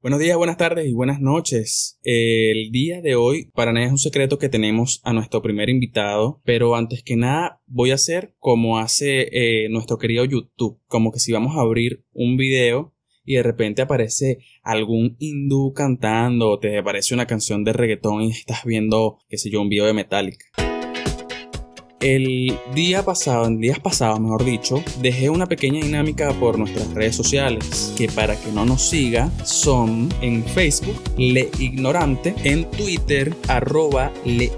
Buenos días, buenas tardes y buenas noches. El día de hoy para nadie es un secreto que tenemos a nuestro primer invitado, pero antes que nada voy a hacer como hace eh, nuestro querido YouTube, como que si vamos a abrir un video y de repente aparece algún hindú cantando o te aparece una canción de reggaetón y estás viendo, qué sé yo, un video de Metallica. El día pasado, en días pasados mejor dicho, dejé una pequeña dinámica por nuestras redes sociales que para que no nos siga son en Facebook Le Ignorante, en Twitter arroba Le.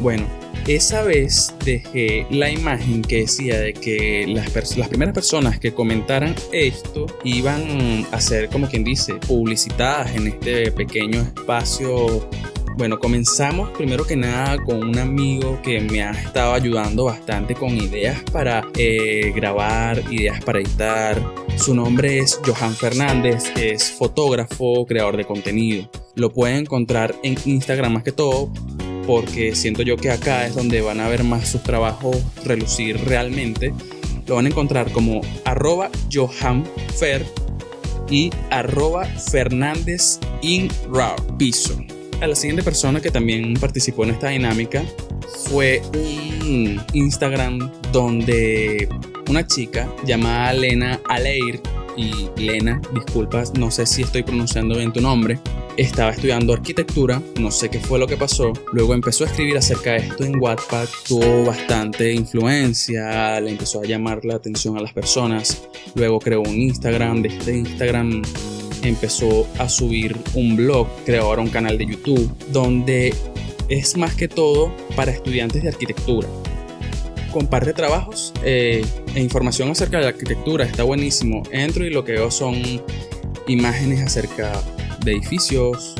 Bueno, esa vez dejé la imagen que decía de que las, las, primeras personas que comentaran esto iban a ser, como quien dice, publicitadas en este pequeño espacio bueno, comenzamos primero que nada con un amigo que me ha estado ayudando bastante con ideas para eh, grabar, ideas para editar. Su nombre es Johan Fernández, es fotógrafo, creador de contenido. Lo pueden encontrar en Instagram más que todo porque siento yo que acá es donde van a ver más sus trabajos relucir realmente. Lo van a encontrar como arroba johanfer y arroba Fernández in piso la siguiente persona que también participó en esta dinámica fue un Instagram donde una chica llamada Lena Aleir, y Lena, disculpas, no sé si estoy pronunciando bien tu nombre, estaba estudiando arquitectura, no sé qué fue lo que pasó, luego empezó a escribir acerca de esto en Wattpad, tuvo bastante influencia, le empezó a llamar la atención a las personas, luego creó un Instagram, de este Instagram empezó a subir un blog, creó ahora un canal de YouTube, donde es más que todo para estudiantes de arquitectura. Comparte trabajos eh, e información acerca de la arquitectura, está buenísimo. Entro y lo que veo son imágenes acerca de edificios,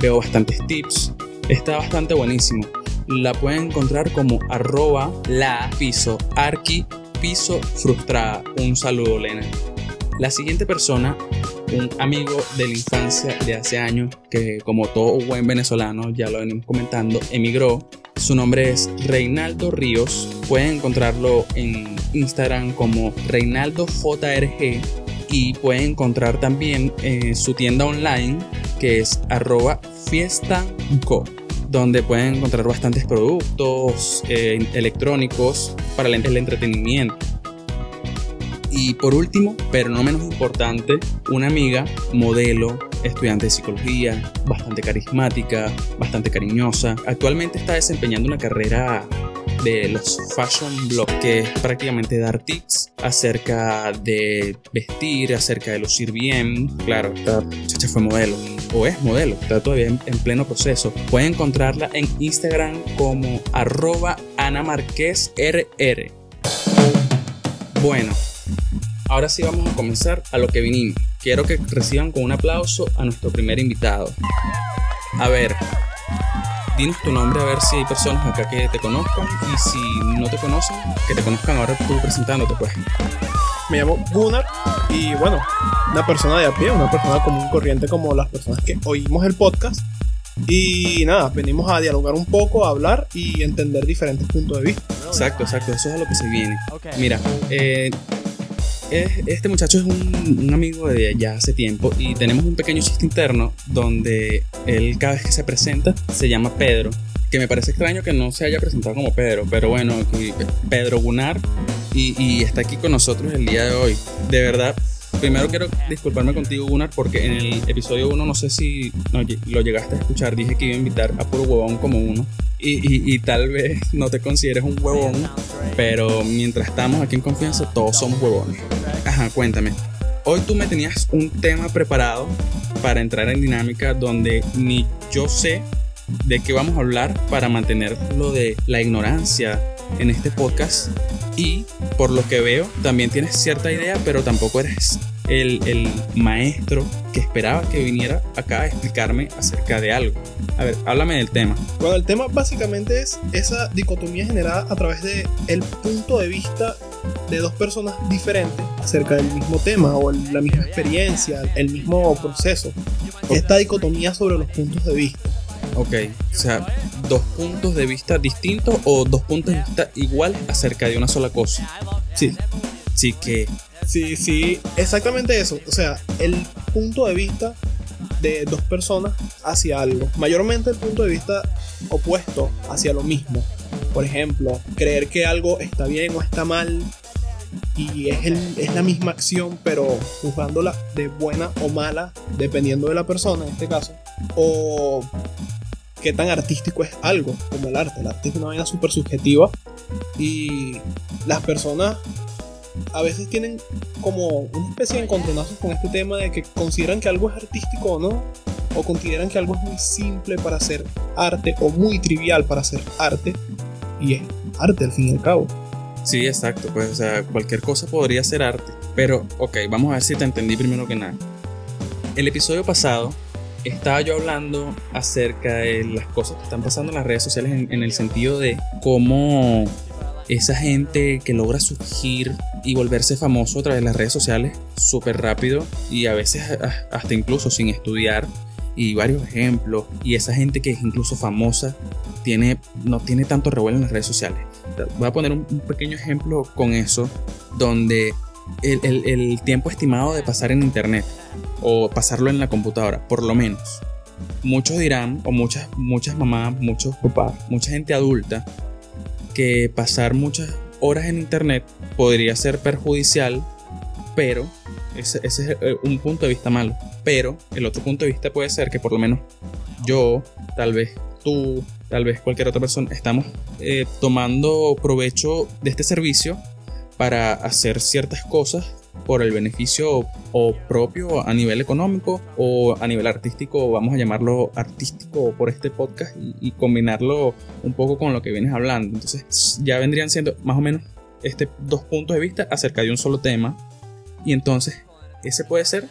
veo bastantes tips, está bastante buenísimo. La pueden encontrar como arroba la piso arqui piso frustrada. Un saludo, Lena. La siguiente persona un amigo de la infancia de hace años que como todo buen venezolano, ya lo venimos comentando, emigró. Su nombre es Reinaldo Ríos. Pueden encontrarlo en Instagram como Reinaldo JRG y pueden encontrar también eh, su tienda online que es arroba fiestaco donde pueden encontrar bastantes productos eh, electrónicos para el entretenimiento. Y por último, pero no menos importante, una amiga, modelo, estudiante de psicología, bastante carismática, bastante cariñosa. Actualmente está desempeñando una carrera de los fashion blogs, que es prácticamente dar tips acerca de vestir, acerca de lucir bien. Claro, esta muchacha fue modelo o es modelo, está todavía en, pleno proceso. Pueden encontrarla en Instagram como arroba Ana. Bueno, Ahora sí vamos a comenzar a lo que vinimos. Quiero que reciban con un aplauso a nuestro primer invitado. A ver, dinos tu nombre a ver si hay personas acá que te conozcan y si no te conocen, que te conozcan ahora tú presentándote pues. Me llamo Gunnar y bueno, una persona de a pie, una persona común corriente como las personas que oímos el podcast. Y nada, venimos a dialogar un poco, a hablar y entender diferentes puntos de vista. Exacto, exacto, eso es a lo que se viene. Mira, eh, este muchacho es un, amigo de ya hace tiempo y tenemos un pequeño chiste interno donde él cada vez que se presenta se llama Pedro. Que me parece extraño que no se haya presentado como Pedro, pero bueno, Pedro Gunnar y, y está aquí con nosotros el día de hoy. De verdad, primero quiero disculparme contigo, Gunnar, porque en el episodio 1 no sé si lo llegaste a escuchar. Dije que iba a invitar a puro huevón como uno. Y, y, tal vez no te consideres un huevón, pero mientras estamos aquí en confianza, todos somos huevones. Ajá, cuéntame. Hoy tú me tenías un tema preparado para entrar en dinámica donde ni yo sé de qué vamos a hablar para mantener lo de la ignorancia en este podcast. Y por lo que veo, también tienes cierta idea, pero tampoco eres el, maestro que esperaba que viniera acá a explicarme acerca de algo. A ver, háblame del tema. Bueno, el tema básicamente es esa dicotomía generada a través de el punto de vista de dos personas diferentes acerca del mismo tema o la misma experiencia, el mismo proceso. Esta dicotomía sobre los puntos de vista. Ok, o sea, dos puntos de vista distintos o dos puntos de vista iguales acerca de una sola cosa. Sí. Sí, que Sí, sí, exactamente eso. O sea, el punto de vista de dos personas hacia algo. Mayormente el punto de vista opuesto hacia lo mismo. Por ejemplo, creer que algo está bien o está mal y es, es la misma acción, pero juzgándola de buena o mala, dependiendo de la persona en este caso. O qué tan artístico es algo como el arte. El arte es una vaina súper subjetiva y las personas a veces tienen como una especie de encontronazos con este tema de que consideran que algo es artístico o no, o consideran que algo es muy simple para hacer arte o muy trivial para hacer arte, y es arte al fin y al cabo. Sí, exacto, pues o sea, cualquier cosa podría ser arte. Pero, ok, vamos a ver si te entendí primero que nada. El episodio pasado estaba yo hablando acerca de las cosas que están pasando en las redes sociales en, el sentido de cómo esa gente que logra surgir y volverse famoso a través de las redes sociales súper rápido y a veces hasta incluso sin estudiar y varios ejemplos y esa gente que es incluso famosa tiene, no tiene tanto revuelo en las redes sociales. Voy a poner un, pequeño ejemplo con eso donde el, el tiempo estimado de pasar en internet o pasarlo en la computadora, por lo menos. Muchos dirán, o muchas, muchas mamás, muchos papás, mucha gente adulta, que pasar muchas horas en internet podría ser perjudicial, pero ese, es eh, un punto de vista malo. Pero el otro punto de vista puede ser que por lo menos yo, tal vez tú, tal vez cualquier otra persona, estamos eh, tomando provecho de este servicio para hacer ciertas cosas por el beneficio o propio a nivel económico o a nivel artístico, vamos a llamarlo artístico por este podcast y, combinarlo un poco con lo que vienes hablando. Entonces ya vendrían siendo más o menos este dos puntos de vista acerca de un solo tema y entonces ese puede ser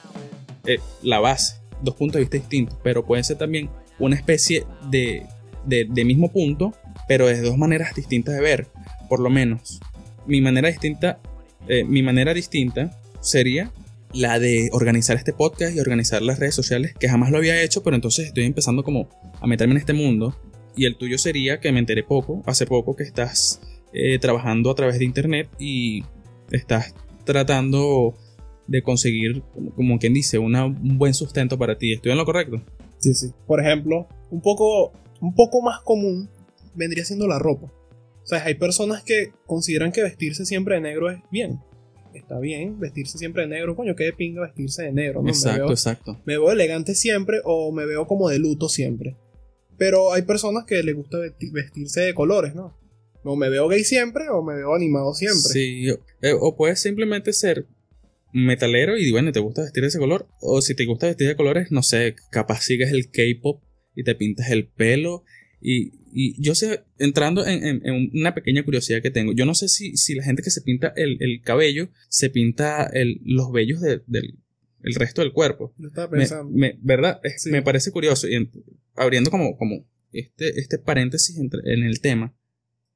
eh, la base, dos puntos de vista distintos, pero puede ser también una especie de, de, de mismo punto, pero de dos maneras distintas de ver, por lo menos. Mi manera distinta eh, mi manera distinta sería la de organizar este podcast y organizar las redes sociales, que jamás lo había hecho, pero entonces estoy empezando como a meterme en este mundo. Y el tuyo sería que me enteré poco, hace poco que estás eh, trabajando a través de internet y estás tratando de conseguir, como, quien dice, un buen sustento para ti. ¿Estoy en lo correcto? Sí, sí. Por ejemplo, un poco, un poco más común vendría siendo la ropa. O sea, hay personas que consideran que vestirse siempre de negro es bien. Está bien, vestirse siempre de negro, coño, qué de pinga vestirse de negro, ¿no? Exacto, exacto. Me veo elegante siempre o me veo como de luto siempre. Pero hay personas que les gusta vestirse de colores, ¿no? O me veo gay siempre o me veo animado siempre. Sí, eh, o puedes simplemente ser metalero y bueno, te gusta vestir de ese color. O si te gusta vestir de colores, no sé, capaz sigues el K-pop y te pintas el pelo y, y yo sé, entrando en, en, una pequeña curiosidad que tengo, yo no sé si, si la gente que se pinta el, el cabello se pinta el, los vellos del el resto del cuerpo. Lo estaba pensando. Me, ¿Verdad? Me parece curioso. Y abriendo como, como este, este paréntesis entre, en el tema,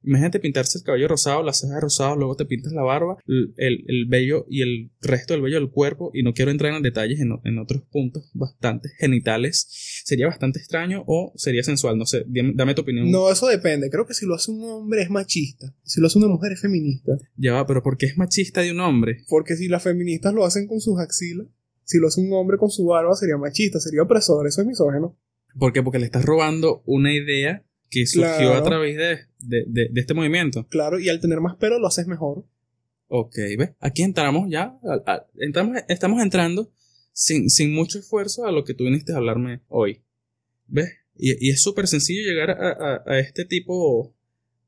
Imagínate pintarse el cabello rosado, las cejas rosadas, luego te pintas la barba, el, el, vello y el resto del vello del cuerpo, y no quiero entrar en detalles en, en, otros puntos bastante genitales. ¿Sería bastante extraño o sería sensual? No sé, dame, tu opinión. No, eso depende. Creo que si lo hace un hombre es machista. Si lo hace una mujer es feminista. Ya va, pero ¿por qué es machista de un hombre? Porque si las feministas lo hacen con sus axilas, si lo hace un hombre con su barba sería machista, sería opresor, eso es misógeno. ¿Por qué? Porque le estás robando una idea que surgió a través de, de, este movimiento. Claro, y al tener más pelo lo haces mejor. Ok, ¿ves? Aquí entramos ya, entramos, estamos entrando sin, sin, mucho esfuerzo a lo que tú viniste a hablarme hoy. ¿Ves? Y, y es súper sencillo llegar a, a, este tipo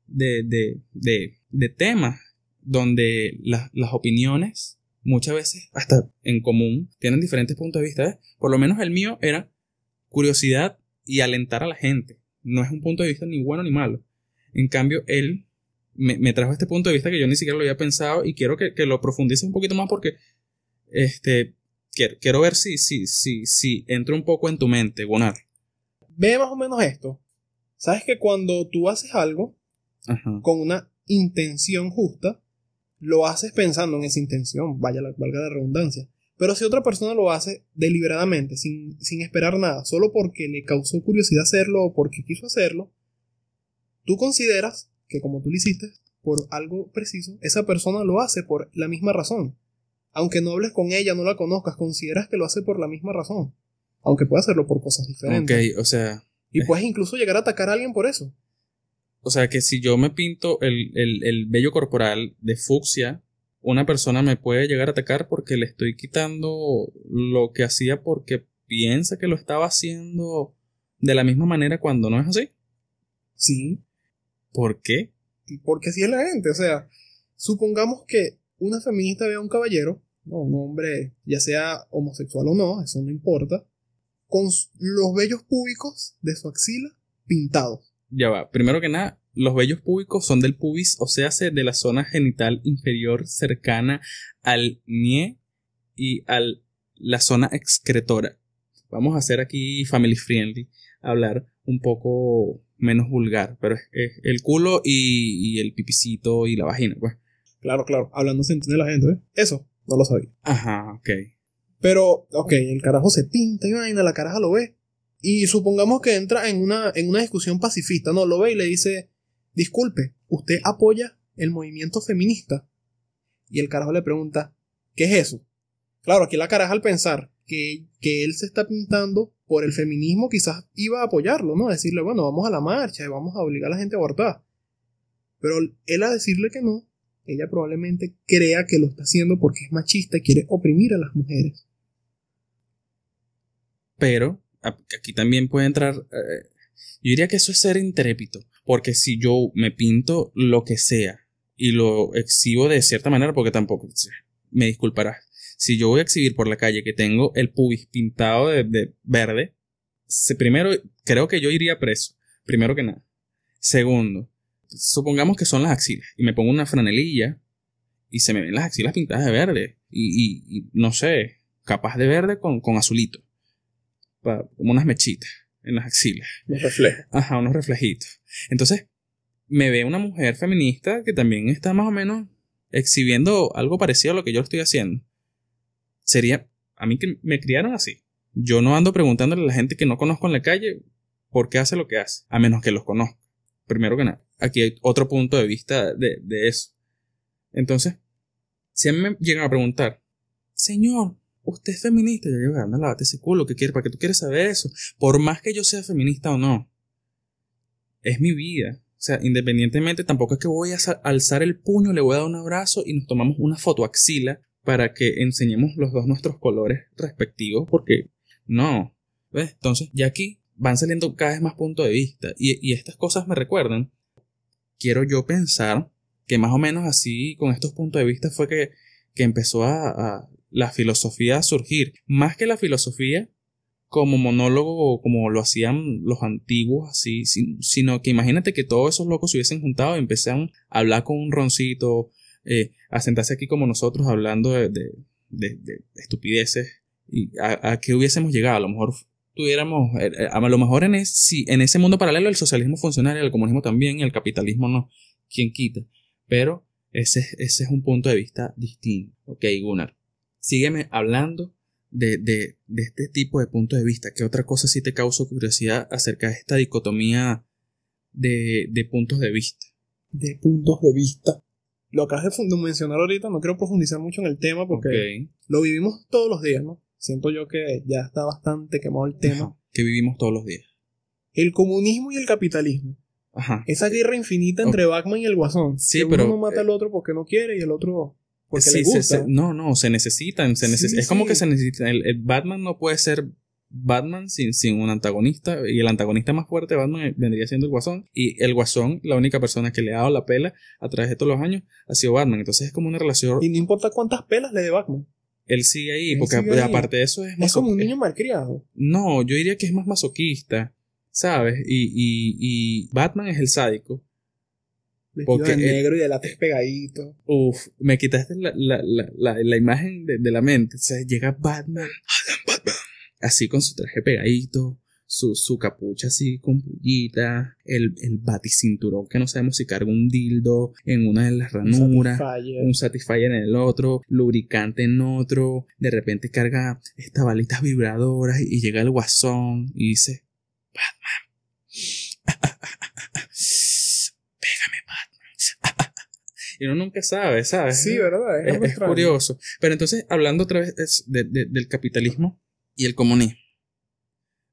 de, de, de, de temas donde las opiniones muchas veces hasta en común tienen diferentes puntos de vista. ¿ves? Por lo menos el mío era curiosidad y alentar a la gente no es un punto de vista ni bueno ni malo. En cambio, él me, trajo este punto de vista que yo ni siquiera lo había pensado y quiero que, lo profundice un poquito más porque este, quiero, ver si, si, si, si entra un poco en tu mente, Gunnar. Ve más o menos esto. Sabes que cuando tú haces algo con una intención justa, lo haces pensando en esa intención, vaya la, valga la redundancia. Pero si otra persona lo hace deliberadamente, sin, sin esperar nada, solo porque le causó curiosidad hacerlo o porque quiso hacerlo, tú consideras que como tú lo hiciste, por algo preciso, esa persona lo hace por la misma razón. Aunque no hables con ella, no la conozcas, consideras que lo hace por la misma razón. Aunque puede hacerlo por cosas diferentes. Ok, o sea. Y puedes incluso llegar a atacar a alguien por eso. O sea que si yo me pinto el, el, el vello corporal de fucsia, una persona me puede llegar a atacar porque le estoy quitando lo que hacía porque piensa que lo estaba haciendo de la misma manera cuando no es así. Sí. ¿Por qué? Porque así es la gente. O sea, supongamos que una feminista ve a un caballero, ¿no? un hombre, ya sea homosexual o no, eso no importa, con los vellos públicos de su axila pintados. Ya va, primero que nada, los vellos públicos son del pubis, o sea, de la zona genital inferior cercana al nie y a la zona excretora. Vamos a hacer aquí family friendly, hablar un poco menos vulgar, pero es, el culo y, el pipicito y la vagina, pues. Claro, claro, hablando se entiende la gente, ¿eh? Eso, no lo sabía. Ajá, ok. Pero, ok, el carajo se pinta y vaina, la caraja lo ve. Y supongamos que entra en una, en una discusión pacifista, ¿no? Lo ve y le dice, disculpe, ¿usted apoya el movimiento feminista? Y el carajo le pregunta, ¿qué es eso? Claro, aquí la caraja al pensar que, que él se está pintando por el feminismo, quizás iba a apoyarlo, ¿no? Decirle, bueno, vamos a la marcha y vamos a obligar a la gente a abortar. Pero él a decirle que no, ella probablemente crea que lo está haciendo porque es machista y quiere oprimir a las mujeres. Pero aquí también puede entrar, eh, yo diría que eso es ser intrépido, porque si yo me pinto lo que sea y lo exhibo de cierta manera, porque tampoco, me disculparás, si yo voy a exhibir por la calle que tengo el pubis pintado de, verde, primero, creo que yo iría preso, primero que nada. Segundo, supongamos que son las axilas y me pongo una franelilla y se me ven las axilas pintadas de verde y, no sé, capaz de verde con, con azulito, como unas mechitas en las axilas. Unos reflejos. Ajá, unos reflejitos. Entonces, me ve una mujer feminista que también está más o menos exhibiendo algo parecido a lo que yo estoy haciendo. Sería, a mí que me criaron así. Yo no ando preguntándole a la gente que no conozco en la calle por qué hace lo que hace, a menos que los conozca. Primero que nada, aquí hay otro punto de vista de, de eso. Entonces, si a mí me llegan a preguntar, Señor, usted es feminista. Yo digo, anda, lávate ese culo, ¿qué quieres? ¿Para qué tú quieres saber eso? Por más que yo sea feminista o no, es mi vida. O sea, independientemente, tampoco es que voy a alzar el puño, le voy a dar un abrazo y nos tomamos una foto axila para que enseñemos los dos nuestros colores respectivos, porque no. ¿Ves? Entonces, ya aquí van saliendo cada vez más puntos de vista y, estas cosas me recuerdan. Quiero yo pensar que más o menos así, con estos puntos de vista, fue que, que empezó a la filosofía a surgir. Más que la filosofía como monólogo, como lo hacían los antiguos, así, sino que imagínate que todos esos locos se hubiesen juntado y empezaron a hablar con un roncito, eh, a sentarse aquí como nosotros hablando de, de, estupideces y a, qué hubiésemos llegado. A lo mejor tuviéramos, eh, eh, a lo mejor en, en ese mundo paralelo el socialismo funcionaría, el comunismo también el capitalismo no, quien quita. Pero ese, ese es un punto de vista distinto. Ok, Gunnar sígueme hablando de, de, de, este tipo de punto de vista. ¿Qué otra cosa sí te causó curiosidad acerca de esta dicotomía de, de puntos de vista? De puntos de vista. Lo acabas de mencionar ahorita, no quiero profundizar mucho en el tema porque lo vivimos todos los días, ¿no? Siento yo que ya está bastante quemado el tema. que vivimos todos los días. El comunismo y el capitalismo. Ajá. Esa guerra infinita entre Batman y el Guasón. Sí, pero. Uno mata al otro porque no quiere y el otro porque le gusta. no, no, se necesitan. Se es como que se necesita. El, Batman no puede ser Batman sin, sin un antagonista. Y el antagonista más fuerte de Batman vendría siendo el Guasón. Y el Guasón, la única persona que le ha dado la pela a través de todos los años, ha sido Batman. Entonces es como una relación. Y no importa cuántas pelas le dé Batman. Él sigue ahí, porque aparte de eso es Es como un niño malcriado. No, yo diría que es más masoquista. ¿Sabes? Y, y, y Batman es el sádico. Porque negro y de látex pegadito. Uf, me quitaste la, la, la, la imagen de, de, la mente. O sea, llega Batman, Batman, así con su traje pegadito, su, su capucha así con pullita, el, el baticinturón que no sabemos si carga un dildo en una de las ranuras, un satisfier en el otro, lubricante en otro, de repente carga estas balitas vibradoras y llega el guasón y dice, Batman. Y uno nunca sabe, ¿sabes? Sí, ¿verdad? Es, curioso. Pero entonces, hablando otra vez del capitalismo y el comunismo.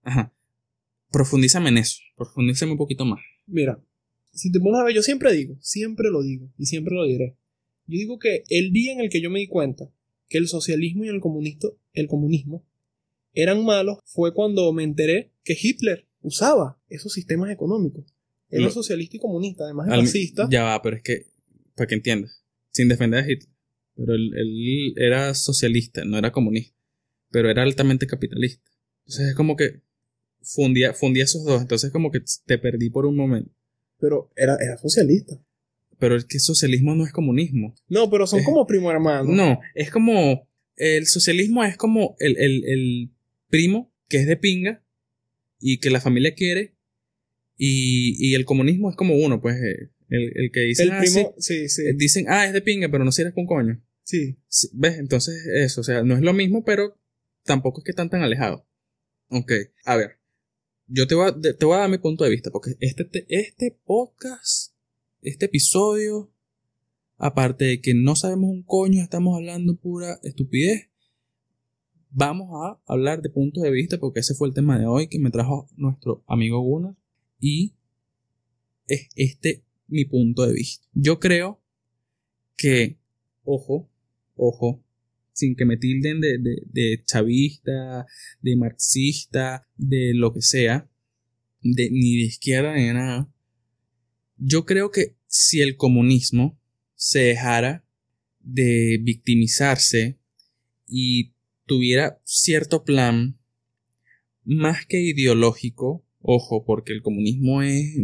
Ajá. Profundízame en eso. Profundízame un poquito más. Mira, si te pones a ver, yo siempre digo, siempre lo digo y siempre lo diré. Yo digo que el día en el que yo me di cuenta que el socialismo y el, el comunismo eran malos fue cuando me enteré que Hitler usaba esos sistemas económicos. Es socialista y comunista, además es Al- fascista. Ya va, pero es que, para que entiendas, sin defender a Hitler, pero él, él era socialista, no era comunista, pero era altamente capitalista. Entonces es como que fundía, fundía esos dos, entonces como que te perdí por un momento. Pero era, era socialista. Pero es que socialismo no es comunismo. No, pero son como primo hermano. No, es como, el socialismo es como el, el, el primo que es de pinga y que la familia quiere, y, y el comunismo es como uno, pues, eh, el, el que dice, el "Ah, primo, sí, sí. sí", dicen, ah, es de pinga, pero no sirves con coño. sí. Sí, ¿Ves? Entonces, eso, o sea, no es lo mismo, pero tampoco es que están tan alejados. Ok, a ver. Yo te voy a, te voy a dar mi punto de vista, porque este, te- este podcast, este episodio, aparte de que no sabemos un coño, estamos hablando pura estupidez, vamos a hablar de puntos de vista, porque ese fue el tema de hoy que me trajo nuestro amigo Gunnar, y es este mi punto de vista. Yo creo que, ojo, ojo, sin que me tilden de, de, de chavista, de marxista, de lo que sea, de, ni de izquierda ni de nada, yo creo que si el comunismo se dejara de victimizarse y tuviera cierto plan más que ideológico, ojo, porque el comunismo es,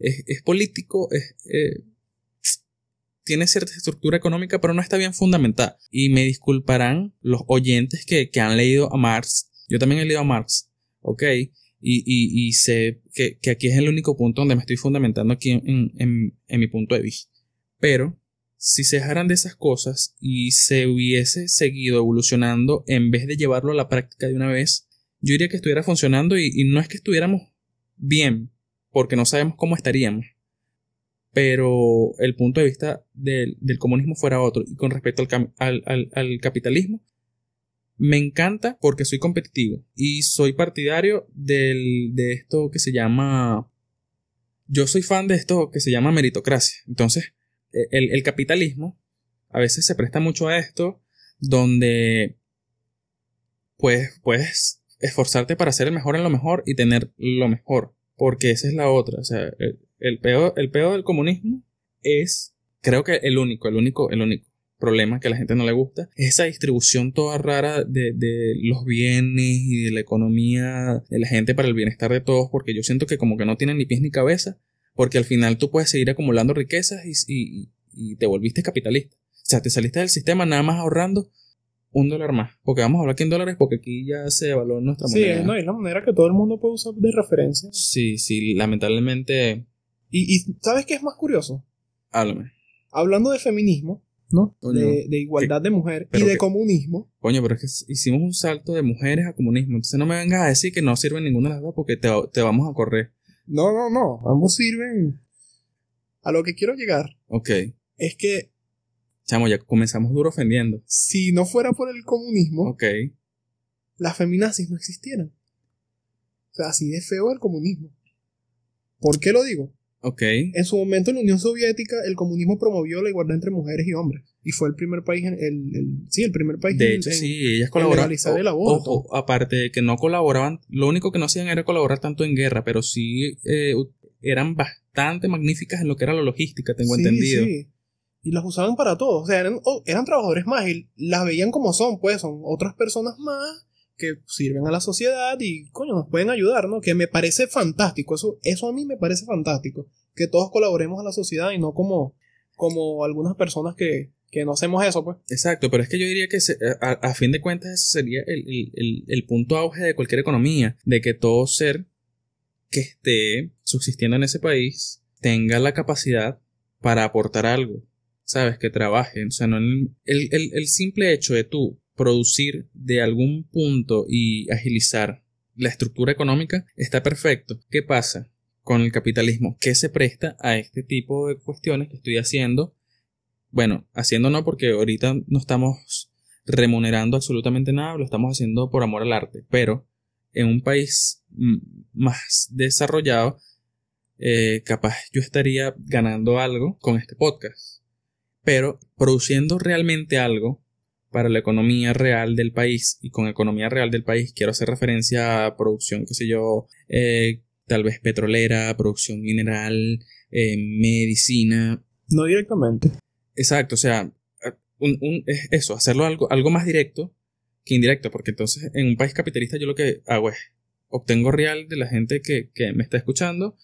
es, es político, es, eh, tiene cierta estructura económica, pero no está bien fundamentada. Y me disculparán los oyentes que, que han leído a Marx. Yo también he leído a Marx, ¿ok? Y, y, sé que, que aquí es el único punto donde me estoy fundamentando aquí en, en, mi punto de vista. Pero si se dejaran de esas cosas y se hubiese seguido evolucionando en vez de llevarlo a la práctica de una vez, yo diría que estuviera funcionando y no es que estuviéramos bien, porque no sabemos cómo estaríamos, pero el punto de vista del, del comunismo fuera otro. Y con respecto al, al, al- al capitalismo, me encanta porque soy competitivo y soy partidario del, de esto que se llama... Yo soy fan de esto que se llama meritocracia. Entonces, e- el, el capitalismo a veces se presta mucho a esto donde puedes esforzarte para ser el mejor en lo mejor y tener lo mejor. Porque esa es la otra. O sea, el, el peor, el peor del comunismo es, creo que el único, el único, el único problema que a la gente no le gusta, es esa distribución toda rara de, de los bienes y de la economía de la gente para el bienestar de todos, porque yo siento que como que no tienen ni pies ni cabeza, porque al final tú puedes seguir acumulando riquezas y, y, y te volviste capitalista. O sea, te saliste del sistema nada más ahorrando un dólar más. Porque vamos a hablar aquí en dólares porque aquí ya se evaluó nuestra Sí, moneda. no, es la manera que todo el mundo puede usar de referencia. Sí, sí, lamentablemente. Y, y ¿sabes qué es más curioso? Háblame. Hablando de feminismo, ¿no? Coño, de, de igualdad de mujer y de comunismo. Coño, pero es que hicimos un salto de mujeres a comunismo. Entonces no me vengas a decir que no sirve ninguna de las dos porque te, te vamos a correr. No, no, no. Ambos sirven. A lo que quiero llegar Ok. es que Chamo, ya comenzamos duro ofendiendo. si no fuera por el comunismo, Ok. las feminazis no existieran. O sea, así de feo el comunismo. ¿Por qué lo digo? Ok. En su momento en la Unión Soviética el comunismo promovió la igualdad entre mujeres y hombres. Y fue el primer país, en, el, el- sí, el primer país De en- hecho, en- sí, ellas colaboraban. el aborto. Ojo, aparte de que no colaboraban, lo único que no hacían era colaborar tanto en guerra, pero sí eh, eran bastante magníficas en lo que era la logística, tengo Sí, entendido. sí. Y las usaban para todo. O sea, eran, eran trabajadores más y las veían como son, pues son otras personas más que sirven a la sociedad y, coño, nos pueden ayudar, ¿no? Que me parece fantástico. Eso, eso a mí me parece fantástico. Que todos colaboremos a la sociedad y no como, como algunas personas que, que no hacemos eso, pues. Exacto, pero es que yo diría que se- a, a fin de cuentas ese sería el- el- el punto auge de cualquier economía, de que todo ser que esté subsistiendo en ese país tenga la capacidad para aportar algo, ¿sabes? Que trabaje, o sea, no el, el, el- el simple hecho de tú producir de algún punto y agilizar la estructura económica está perfecto. ¿Qué pasa con el capitalismo? ¿Qué se presta a este tipo de cuestiones que estoy haciendo? Bueno, haciendo no porque ahorita no estamos remunerando absolutamente nada, lo estamos haciendo por amor al arte, pero en un país mm, más desarrollado, eh, capaz yo estaría ganando algo con este podcast. Pero produciendo realmente algo para la economía real del país, y con economía real del país quiero hacer referencia a producción, qué sé yo, eh, tal vez petrolera, producción mineral, eh, medicina. No directamente. Exacto, o sea, un, eso, hacerlo algo, algo más directo que indirecto, porque entonces en un país capitalista yo lo que hago es obtengo real de la gente que, me está escuchando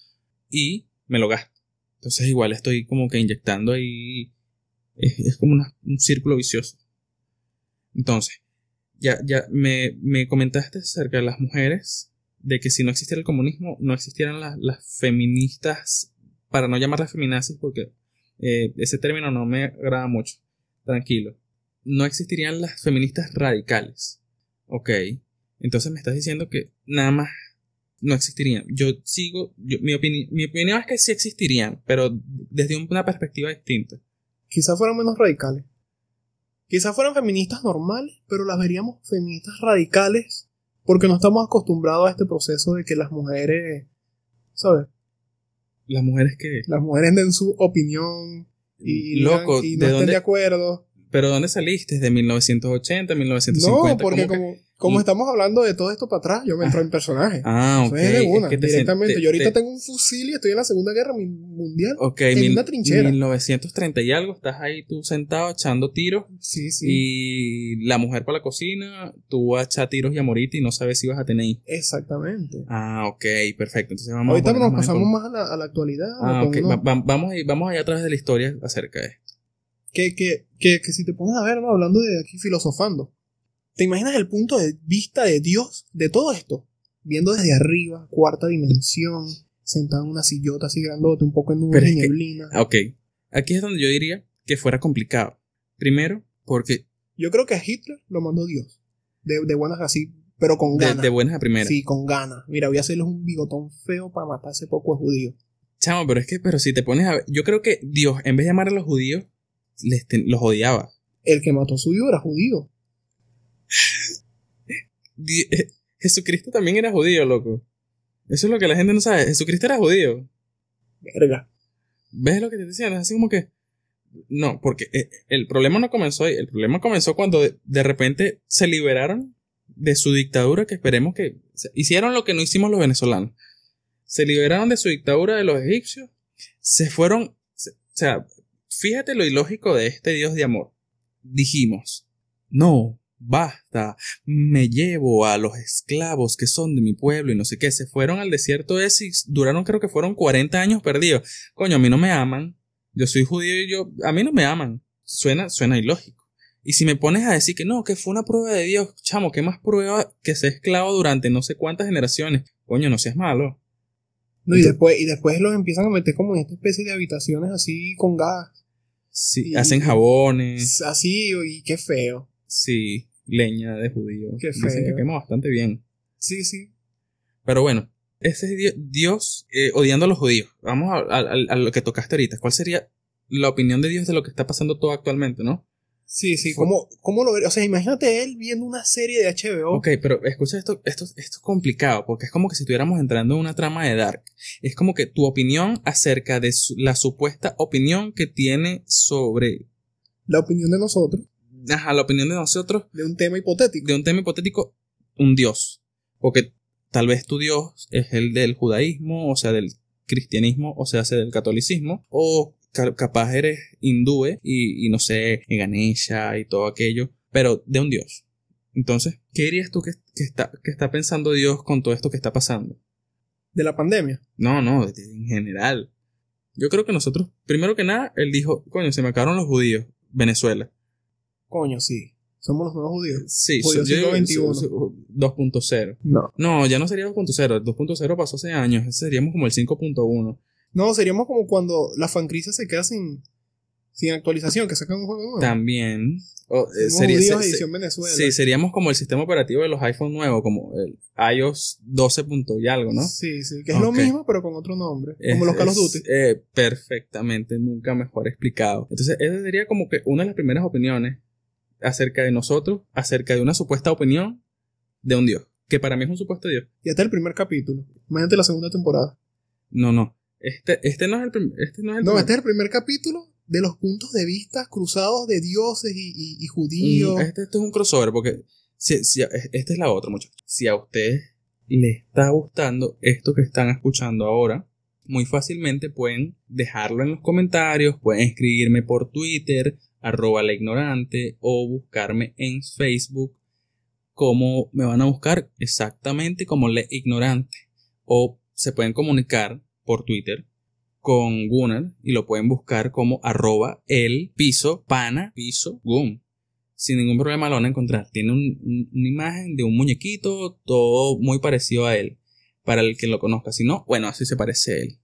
y me lo gasto. Entonces igual estoy como que inyectando ahí, es, como un círculo vicioso. Entonces, ya, ya me, me, comentaste acerca de las mujeres, de que si no existiera el comunismo, no existieran las, feministas, para no llamarlas feminazis, porque eh, ese término no me agrada mucho. Tranquilo. No existirían las feministas radicales. Ok. Entonces me estás diciendo que nada más no existirían. Yo sigo, mi, opinión, mi opinión es que sí existirían, pero desde una perspectiva distinta. Quizás fueran menos radicales. Quizás fueran feministas normales, pero las veríamos feministas radicales porque no estamos acostumbrados a este proceso de que las mujeres, ¿sabes? Las mujeres que... Las mujeres den su opinión y, Loco, y no estén de acuerdo. ¿Pero dónde saliste? ¿De 1980, 1950? No, porque como, como estamos hablando de todo esto para atrás, yo me entro en personaje. Ah, ok. de una, directamente. yo ahorita tengo un fusil y estoy en la Segunda Guerra Mundial. Ok, en una trinchera. 1930 y algo, estás ahí tú sentado echando tiros. Sí, sí. Y la mujer para la cocina, tú vas a echar tiros y a morirte y no sabes si vas a tener. Exactamente. Ah, ok, perfecto. Entonces vamos ahorita nos pasamos más a la, actualidad. Ah, ok. vamos, vamos allá a través de la historia acerca de esto. Que, que, que, que si te pones a ver, ¿no? Hablando de aquí filosofando ¿Te imaginas el punto de vista de Dios de todo esto? Viendo desde arriba, cuarta dimensión, sentado en una sillota así grandote, un poco en una neblina. ok, aquí es donde yo diría que fuera complicado. Primero, porque... Yo creo que a Hitler lo mandó Dios. De, buenas así, pero con ganas. De, buenas a primeras. Sí, con ganas. Mira, voy a hacerles un bigotón feo para matar a ese poco judío. Chamo, pero es que, pero si te pones a ver, yo creo que Dios, en vez de llamar a los judíos, les los odiaba. El que mató a su hijo era judío. Eh, Jesucristo también era judío, loco. Eso es lo que la gente no sabe. Jesucristo era judío. Verga. ¿Ves lo que te decían? Es así como que. No, porque eh, el problema no comenzó ahí. El problema comenzó cuando de, repente se liberaron de su dictadura, que esperemos que. Hicieron lo que no hicimos los venezolanos. Se liberaron de su dictadura de los egipcios. Se fueron. o sea, fíjate lo ilógico de este Dios de amor. Dijimos, no, basta, me llevo a los esclavos que son de mi pueblo y no sé qué, se fueron al desierto ese y duraron creo que fueron 40 años perdidos. Coño, a mí no me aman, yo soy judío y yo, a mí no me aman. Suena, suena ilógico. Y si me pones a decir que no, que fue una prueba de Dios, chamo, ¿qué más prueba que ser esclavo durante no sé cuántas generaciones? Coño, no seas malo. No, y después, y después los empiezan a meter como en esta especie de habitaciones así con gas. Sí, hacen jabones. Así, y qué feo. Sí, leña de judío. Qué feo. Dicen que quema bastante bien. Sí, sí. Pero bueno, ese es Dios eh, odiando a los judíos. Vamos a, lo que tocaste ahorita. ¿Cuál sería la opinión de Dios de lo que está pasando todo actualmente, no? Sí, sí, ¿cómo, cómo lo vería? O sea, imagínate él viendo una serie de HBO. Ok, pero escucha esto, esto, esto es complicado, porque es como que si estuviéramos entrando en una trama de Dark. Es como que tu opinión acerca de la supuesta opinión que tiene sobre... La opinión de nosotros ajá, la opinión de nosotros. De un tema hipotético. De un tema hipotético, un Dios. Porque tal vez tu Dios es el del judaísmo, o sea, del cristianismo, o sea, del catolicismo, o capaz eres hindúe y, no sé, Ganesha y todo aquello, pero de un Dios. Entonces, ¿qué dirías tú que, está, que está pensando Dios con todo esto que está pasando? ¿De la pandemia? No, no, en general. Yo creo que nosotros, primero que nada, él dijo, coño, se me acabaron los judíos, Venezuela. Coño, sí. Somos los nuevos judíos. Sí, judíos yo 2.0. No. No, ya no sería 2.0. El 2.0 pasó hace años. Seríamos como el 5.1. No, seríamos como cuando la fancrisis se queda sin, sin actualización, que sacan un juego nuevo. También. O, eh, sería, edición Venezuela. Sí, seríamos como el sistema operativo de los iPhone nuevos, como el iOS 12. y algo, ¿no? Sí, sí, que es lo mismo, pero con otro nombre. como los Call of Duty. Eh, perfectamente, nunca mejor explicado. Entonces, esa sería como que una de las primeras opiniones acerca de nosotros, acerca de una supuesta opinión de un Dios. que para mí es un supuesto Dios. Y hasta el primer capítulo. Imagínate la segunda temporada. No, no. Este, este no es el, prim- este no es el No, primer- este es el primer capítulo de los puntos de vista cruzados de dioses y, y- y judíos. Mm, Este, este es un crossover porque si, si- esta es la otra, muchachos. Si a ustedes les está gustando esto que están escuchando ahora, muy fácilmente pueden dejarlo en los comentarios, pueden escribirme por Twitter, arroba la ignorante, o buscarme en Facebook como me van a buscar exactamente como la ignorante. O se pueden comunicar por Twitter con Gunnar y lo pueden buscar como arroba el piso pana piso gum. Sin ningún problema lo van a encontrar. Tiene un- un- una imagen de un muñequito, todo muy parecido a él. Para el que lo conozca. Si no, bueno, así se parece a él.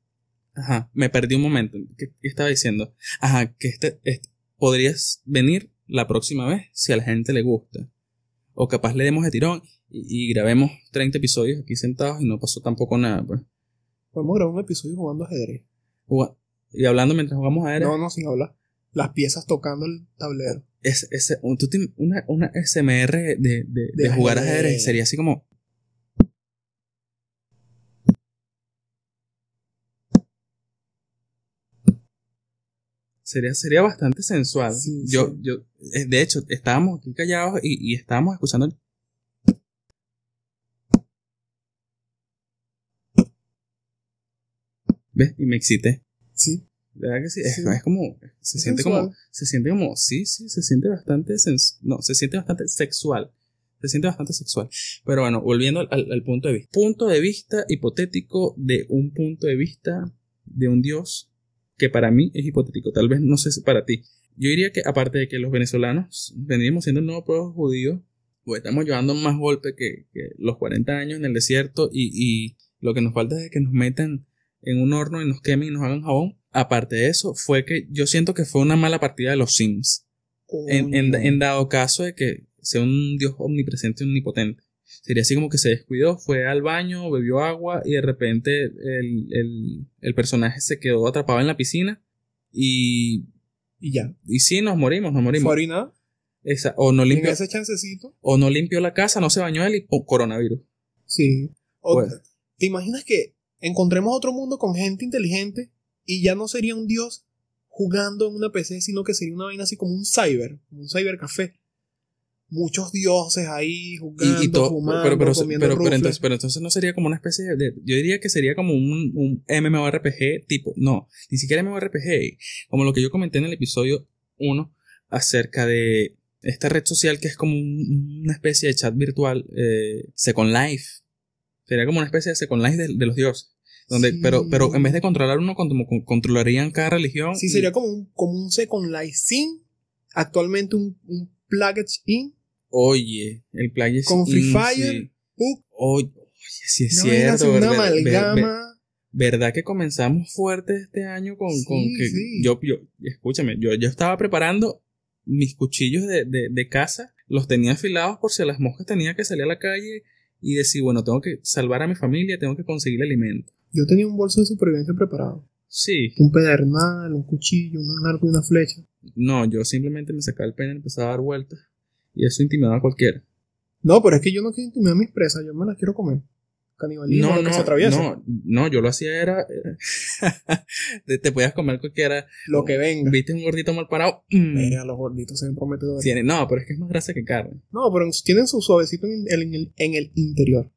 Ajá, me perdí un momento. ¿Qué, qué estaba diciendo? Ajá, que este, este- podrías venir la próxima vez si a la gente le gusta. O capaz le demos de tirón y, y grabemos 30 episodios aquí sentados y no pasó tampoco nada, pues. Podemos grabar un episodio jugando ajedrez. Juga- Y hablando mientras jugamos a No, no, sin hablar. Las piezas tocando el tablero. es, es- un- una, una SMR de, de, de De jugar ajedrez. ajedrez sería así como. Sería, sería bastante sensual. Sí, yo, sí. yo, eh, de hecho, estábamos aquí callados y, y estábamos escuchando el- ¿Ves? Y me excité. Sí. ¿Verdad que sí? Es, como. Se Es siente sensual. como. Se siente como. Sí, sí, se siente bastante. sens- no, se siente bastante sexual. Se siente bastante sexual. Pero bueno, volviendo al, al- al punto de vista. Punto de vista hipotético de un punto de vista de un Dios que para mí es hipotético. Tal vez no sé si para ti. Yo diría que, aparte de que los venezolanos vendríamos siendo el nuevo pueblo judío, pues estamos llevando más golpe que, que los 40 años en el desierto y, y lo que nos falta es que nos metan en un horno y nos quemen y nos hagan jabón. Aparte de eso, fue que yo siento que fue una mala partida de los Sims. En, en- en dado caso de que sea un Dios omnipresente y omnipotente. Sería así como que se descuidó, fue al baño, bebió agua y de repente el, el- el personaje se quedó atrapado en la piscina y, Y ya. y sí, nos morimos, nos morimos. Fue. Esa- o, no En limpió, ese chancecito. o no limpió la casa, no se bañó él y coronavirus. Sí. O- Pues. ¿Te imaginas que encontremos otro mundo con gente inteligente y ya no sería un dios jugando en una PC, sino que sería una vaina así como un cyber, un cybercafé? Muchos dioses ahí jugando, Y, y todo, fumando, pero, pero, comiendo pero, pero entonces, pero entonces no sería como una especie de, yo diría que sería como un, un MMORPG tipo, no, ni siquiera MMORPG, como lo que yo comenté en el episodio 1 acerca de esta red social que es como un- una especie de chat virtual, eh, Second Life, sería como una especie de Second Life de, de los dioses, donde, Sí. pero, pero en vez de controlar uno, como con- controlarían cada religión. Sí, y- sería como un, como un Second Life sin actualmente un, un plugin Oye, el playa Con Free Fire, Pug, Oye, oye, sí es cierto, una amalgama. ¿Verdad que comenzamos fuerte este año con, Sí, con que sí. yo, yo, escúchame, yo, yo estaba preparando mis cuchillos de, de, de caza, los tenía afilados por si a las moscas tenía que salir a la calle y decir, bueno, tengo que salvar a mi familia, tengo que conseguir alimento. Yo tenía un bolso de supervivencia preparado. Sí, Un pedernal, un cuchillo, un arco y una flecha. no, yo simplemente me sacaba el pene y empezaba a dar vueltas y eso intimidaba a cualquiera. No, pero es que yo no quiero intimidar a mis presas, yo me las quiero comer. Canibalismo, No, lo que se atraviesa. no, no, yo lo hacía era, te, te podías comer cualquiera, Lo que venga. viste un gordito mal parado, mm, Mira, los gorditos se ven prometedores. no, pero es que es más grasa que carne. No, pero tienen su suavecito en el, en el, en el interior.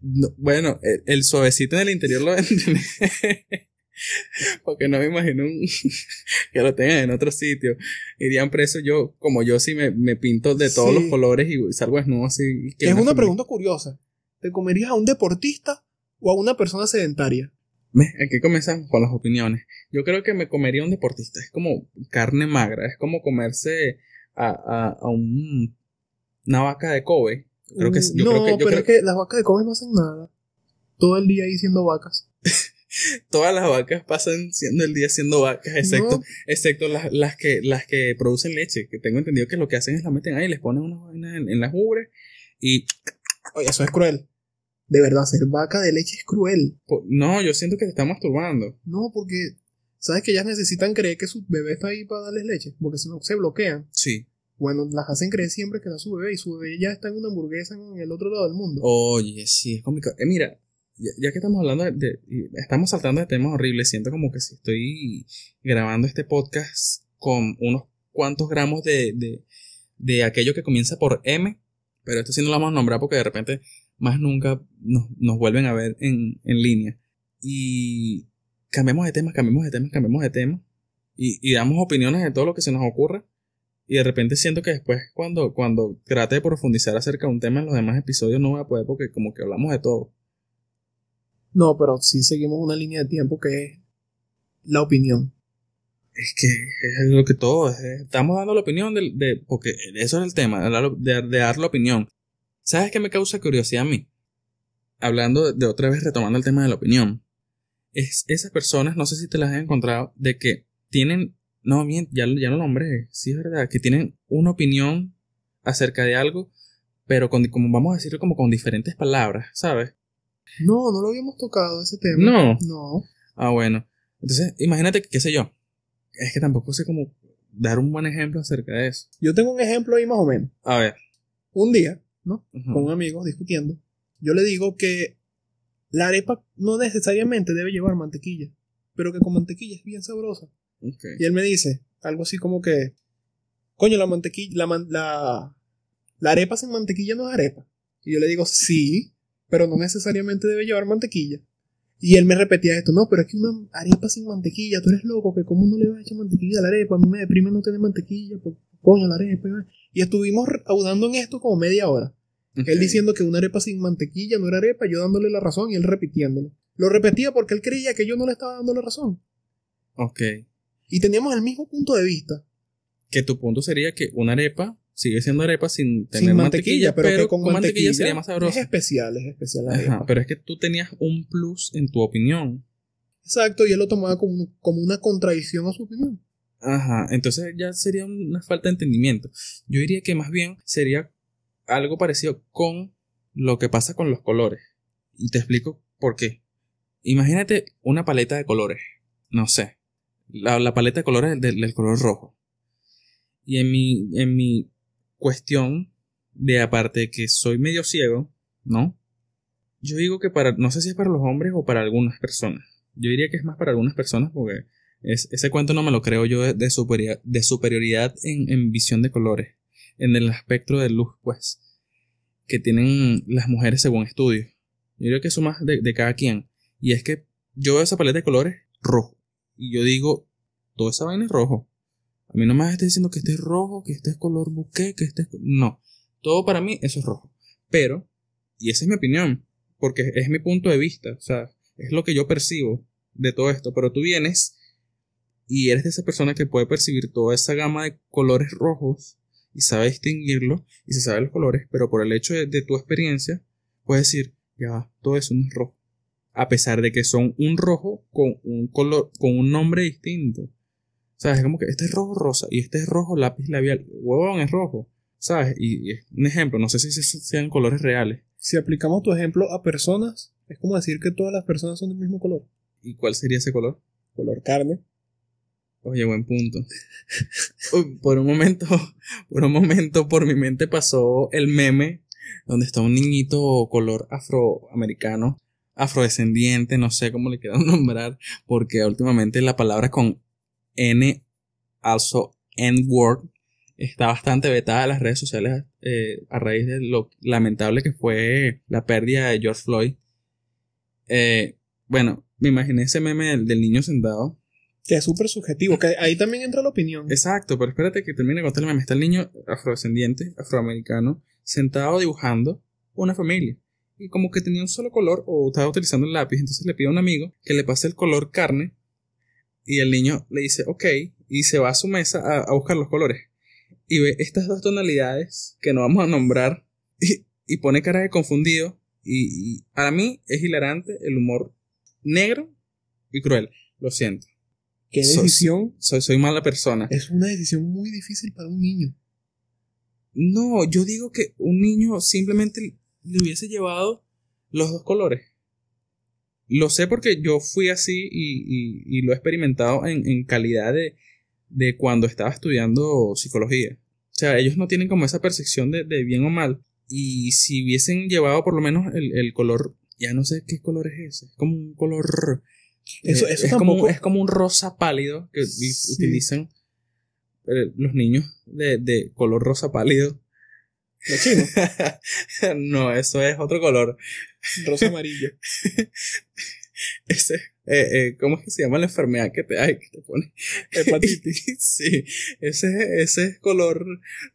No, bueno, el, el suavecito en el interior lo venden. Porque no me imagino un- que lo tengan en otro sitio. Irían presos yo, como yo sí me, me pinto de todos Sí. los colores y salgo desnudo así. que es una pregunta curiosa. ¿Te comerías a un deportista o a una persona sedentaria? Aquí comenzamos con las opiniones. Yo creo que me comería un deportista. Es como carne magra. Es como comerse a, a, a un, una vaca de Kobe. Creo que, Uh, yo no, creo que, yo pero creo es que las vacas de Kobe no hacen nada. Todo el día ahí siendo vacas. todas las vacas pasan siendo el día siendo vacas, excepto, No. excepto las, las que las que producen leche, que tengo entendido que lo que hacen es la meten ahí, les ponen unas vainas en, en las ubres y Oye, eso es cruel. De verdad, ser vaca de leche es cruel. no, yo siento que te están masturbando. No, porque sabes que ellas necesitan creer que su bebé está ahí para darles leche, porque si no se bloquean. Sí. Bueno, las hacen creer siempre que da su bebé y su bebé ya está en una hamburguesa en el otro lado del mundo. Oye, sí, es complicado. Eh, mira, ya, que estamos hablando de, Estamos saltando de temas horribles, siento como que si estoy grabando este podcast con unos cuantos gramos de, de, de aquello que comienza por M, pero esto sí no lo vamos a nombrar porque de repente más nunca nos, nos vuelven a ver en, en línea. Y cambiamos de tema, cambiamos de tema, cambiamos de tema. Y, y damos opiniones de todo lo que se nos ocurra. Y de repente siento que después, cuando, cuando trate de profundizar acerca de un tema en los demás episodios, no voy a poder porque como que hablamos de todo. No, pero sí seguimos una línea de tiempo que es la opinión. Es que es lo que todo es. Estamos dando la opinión de, porque eso es el tema, de, dar- la opinión. ¿Sabes qué me causa curiosidad a mí? Hablando de otra vez, retomando el tema de la opinión. Es esas personas, no sé si te las has encontrado, de que tienen, no, ya, ya lo nombré, sí es verdad, que tienen una opinión acerca de algo, pero con, como vamos a decirlo, como con diferentes palabras, ¿sabes? No, no lo habíamos tocado ese tema. No. No. Ah, bueno. Entonces, imagínate que, qué sé yo. Es que tampoco sé cómo dar un buen ejemplo acerca de eso. Yo tengo un ejemplo ahí más o menos. A ver. Un día, ¿no? Con un amigo discutiendo, yo le digo que la arepa no necesariamente debe llevar mantequilla, pero que con mantequilla es bien sabrosa. Ok. Y él me dice algo así como que, coño, la mantequilla, la, man- la, la arepa sin mantequilla no es arepa. Y yo le digo, sí, pero no necesariamente debe llevar mantequilla. Y él me repetía esto, no, pero es que una arepa sin mantequilla, tú eres loco, que cómo no le vas a echar mantequilla a la arepa, a mí me deprime no tener mantequilla, pues, coño, la arepa. Y estuvimos audando en esto como media hora. Él diciendo que una arepa sin mantequilla no era arepa, yo dándole la razón y él repitiéndolo. Lo repetía porque él creía que yo no le estaba dando la razón. Ok. Y teníamos el mismo punto de vista. Que tu punto sería que una arepa sigue siendo arepa sin tener sin mantequilla, mantequilla, pero, que con, mantequilla, sería más Es sabrosa. especial, es especial la Ajá, pero es que tú tenías un plus en tu opinión. Exacto, y él lo tomaba como, como una contradicción a su opinión. Ajá, entonces ya sería una falta de entendimiento. Yo diría que más bien sería algo parecido con lo que pasa con los colores. Y te explico por qué. Imagínate una paleta de colores. No sé. La, la paleta de colores del, del color rojo. Y en mi, en mi cuestión de aparte que soy medio ciego, ¿no? Yo digo que para, no sé si es para los hombres o para algunas personas. Yo diría que es más para algunas personas porque es- ese cuento no me lo creo yo de, superioridad, en visión de colores, en el espectro de luz, pues, que tienen las mujeres según estudios. Yo creo que eso más de, de cada quien. Y es que yo veo esa paleta de colores rojo. Y yo digo, toda esa vaina es rojo. A mí no me estés diciendo que este es rojo, que este es color bouquet, que este es... No. Todo para mí eso es rojo. Pero, y esa es mi opinión, porque es mi punto de vista, o sea, es lo que yo percibo de todo esto. Pero tú vienes y eres de esa persona que puede percibir toda esa gama de colores rojos y sabe distinguirlo y se sabe los colores, pero por el hecho de, tu experiencia, puedes decir, ya todo eso no es rojo. A pesar de que son un rojo con un color, con un nombre distinto. ¿Sabes? Es como que este es rojo rosa y este es rojo lápiz labial. Huevón es rojo. ¿Sabes? Y, y es un ejemplo, no sé si se- sean colores reales. Si aplicamos tu ejemplo a personas, es como decir que todas las personas son del mismo color. ¿Y cuál sería ese color? Color carne. Oye, buen punto. Uy, por un momento, por un momento por mi mente pasó el meme donde está un niñito color afroamericano, afrodescendiente, no sé cómo le quieran nombrar, porque últimamente la palabra con N, also N-word, está bastante vetada en las redes sociales eh, a raíz de lo lamentable que fue la pérdida de George Floyd. Eh, bueno, me imaginé ese meme del, del niño sentado Que es súper subjetivo, que ahí también entra la opinión. Exacto, pero espérate que termine de contar el meme. Está el niño afrodescendiente, afroamericano, sentado dibujando una familia. Y como que tenía un solo color o estaba utilizando el lápiz, entonces le pide a un amigo que le pase el color carne. Y el niño le dice, ok, y se va a su mesa a, a buscar los colores. Y ve estas dos tonalidades que no vamos a nombrar y, y pone cara de confundido. Y, y para mí es hilarante el humor negro y cruel. Lo siento. ¿Qué decisión? Soy, soy mala persona. Es una decisión muy difícil para un niño. No, yo digo que un niño simplemente le hubiese llevado los dos colores. Lo sé porque yo fui así y, y- y lo he experimentado en, en calidad de, de cuando estaba estudiando psicología. sea, ellos no tienen como esa percepción de, de bien o mal. Y si hubiesen llevado por lo menos el, el color, ya no sé qué color es ese, es como un color... Eso- eh, eso es, como, es como un rosa pálido que Sí. utilizan eh, los niños de, de color rosa pálido. Los chinos, no, eso es otro color. rosa amarillo. Ese, eh, eh, ¿cómo es que se llama la enfermedad que te, ay, que te pone? Hepatitis. sí, ese, ese es color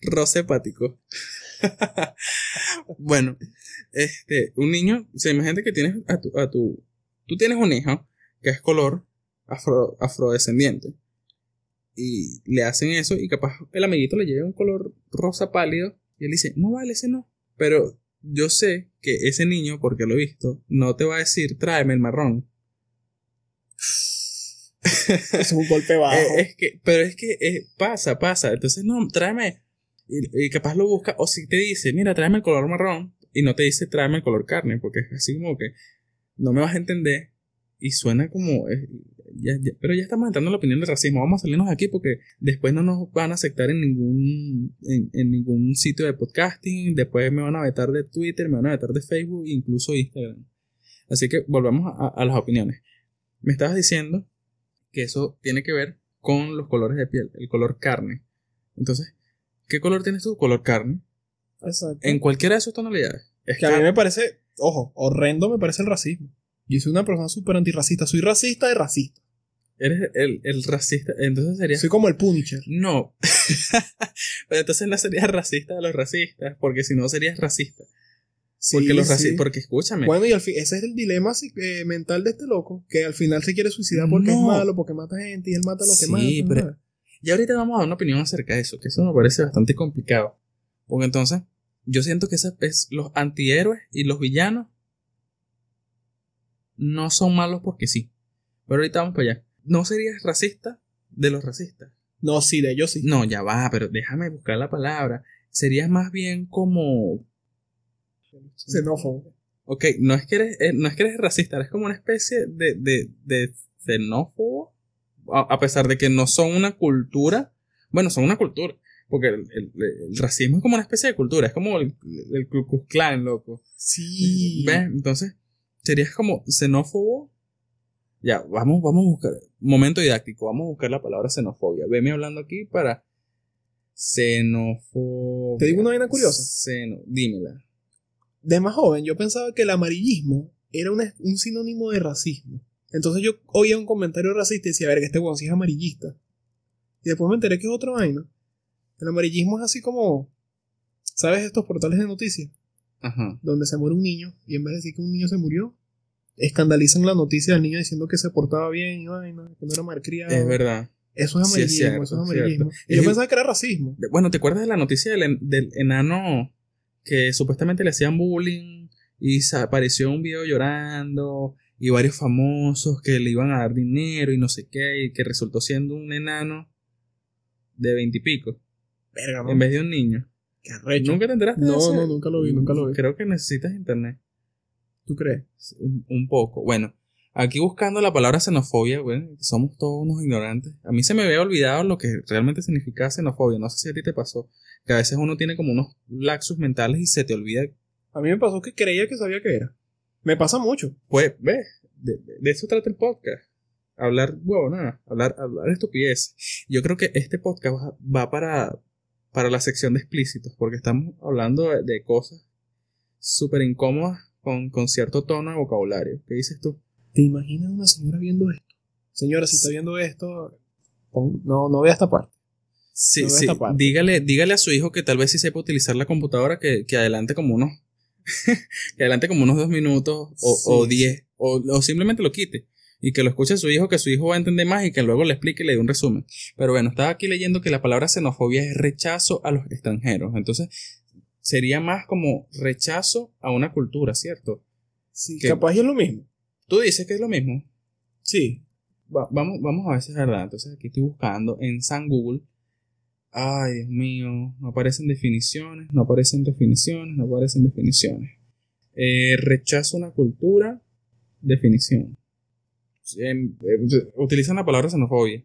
rosa hepático. bueno, este, un niño, o sea, imagínate que tienes a tu, a tu, tú tienes un hijo que es color afro, afrodescendiente y le hacen eso y capaz el amiguito le llega un color rosa pálido y él dice, no vale, ese no. Pero yo sé que ese niño, porque lo he visto, no te va a decir, tráeme el marrón. Es un golpe bajo. Es que, pero es que eh, pasa, pasa. Entonces, no, tráeme. Y, y capaz lo busca, o si te dice, mira, tráeme el color marrón, y no te dice, tráeme el color carne, porque es así como que no me vas a entender. Y suena como. eh, ya- ya- pero ya estamos entrando en la opinión del racismo. Vamos a salirnos de aquí porque después no nos van a aceptar en ningún, en, en ningún sitio de podcasting. Después me van a vetar de Twitter, me van a vetar de Facebook, incluso Instagram. Así que volvamos a, a las opiniones. Me estabas diciendo que eso tiene que ver con los colores de piel, el color carne. Entonces, ¿qué color tienes tú? Color carne. Exacto. En cualquiera de sus tonalidades. Es Que a mí me parece, ojo, horrendo me parece el racismo. Yo soy una persona súper antirracista. Soy racista de racista. Eres el, el racista. Entonces sería. Soy como el Punisher. No. Pero entonces no serías racista de los racistas, porque si no serías racista. Porque Sí, los sí. racistas. Porque escúchame. Bueno, y al fin, ese es el dilema eh, mental de este loco, que al final se quiere suicidar porque es malo, porque mata gente y él mata a lo que Sí, mata. pero- ¿no? Y ahorita vamos a dar una opinión acerca de eso, que eso me parece bastante complicado. Porque entonces, yo siento que esa es, los antihéroes y los villanos no son malos porque sí. Pero ahorita vamos para allá. ¿No serías racista de los racistas? No, sí, de ellos sí. No, ya va, pero déjame buscar la palabra. Serías más bien como... Xenófobo. Ok, no es que eres, eh, no es que eres racista, eres como una especie de, de, de xenófobo. A, a pesar de que no son una cultura. Bueno, son una cultura. Porque el, el- el racismo es como una especie de cultura. Es como el, el Ku Klux Klan, loco. Sí. ¿Ves? Entonces, serías como xenófobo. Ya, vamos, vamos a buscar. Momento didáctico, vamos a buscar la palabra xenofobia. Veme hablando aquí para. Xenofobia. ¿Te digo una vaina curiosa? Xeno, dímela. De más joven, yo pensaba que el amarillismo era una- un sinónimo de racismo. Entonces yo oía un comentario racista y decía, a ver, que este weón sí es amarillista. Y después me enteré que es otra vaina. El amarillismo es así como, ¿sabes estos portales de noticias? Ajá. Donde se muere un niño y en vez de decir que un niño se murió, escandalizan la noticia del niño diciendo que se portaba bien y vaina, que no era malcriado. Es verdad. Eso es Sí, es amarillismo, cierto, eso es amarillismo. Y yo pensaba que era racismo. Bueno, ¿te acuerdas de la noticia del, en- del enano que supuestamente le hacían bullying y se apareció un video llorando y varios famosos que le iban a dar dinero y no sé qué y que resultó siendo un enano de veintipico en vez de un niño? Qué arrecho. ¿Nunca te enteraste de No, no, nunca lo vi, nunca lo vi. Creo que necesitas internet. ¿Tú crees? Un, un poco. Bueno, aquí buscando la palabra xenofobia, bueno, somos todos unos ignorantes. A mí se me había olvidado lo que realmente significa xenofobia. No sé si a ti te pasó. Que a veces uno tiene como unos laxos mentales y se te olvida. A mí me pasó que creía que sabía que era. Me pasa mucho. Pues, ves, de, de- de eso trata el podcast. Hablar, huevo, nada. Hablar, hablar estupidez. Yo creo que este podcast va, va para, para la sección de explícitos, porque estamos hablando de, de cosas súper incómodas con, con cierto tono de vocabulario. ¿Qué dices tú? ¿Te imaginas una señora viendo esto? Señora, si está viendo esto, pon- no, no vea esta parte. Sí, No sí. esta parte. Dígale, dígale a su hijo que tal vez sí sepa utilizar la computadora, que, que adelante como unos, que adelante como unos dos minutos o, Sí. o diez, o, o simplemente lo quite. Y que lo escuche su hijo, que su hijo va a entender más y que luego le explique y le dé un resumen. Pero bueno, estaba aquí leyendo que la palabra xenofobia es rechazo a los extranjeros. Entonces, sería más como rechazo a una cultura, ¿cierto? Sí, capaz es lo mismo. Tú dices que es lo mismo. Sí. Va- vamos, vamos a ver si es verdad. Entonces aquí estoy buscando en San Google. Ay, Dios mío. No aparecen definiciones, no aparecen definiciones, no aparecen definiciones. Eh, rechazo una cultura. Definición. Em, eh, utilizan la palabra xenofobia.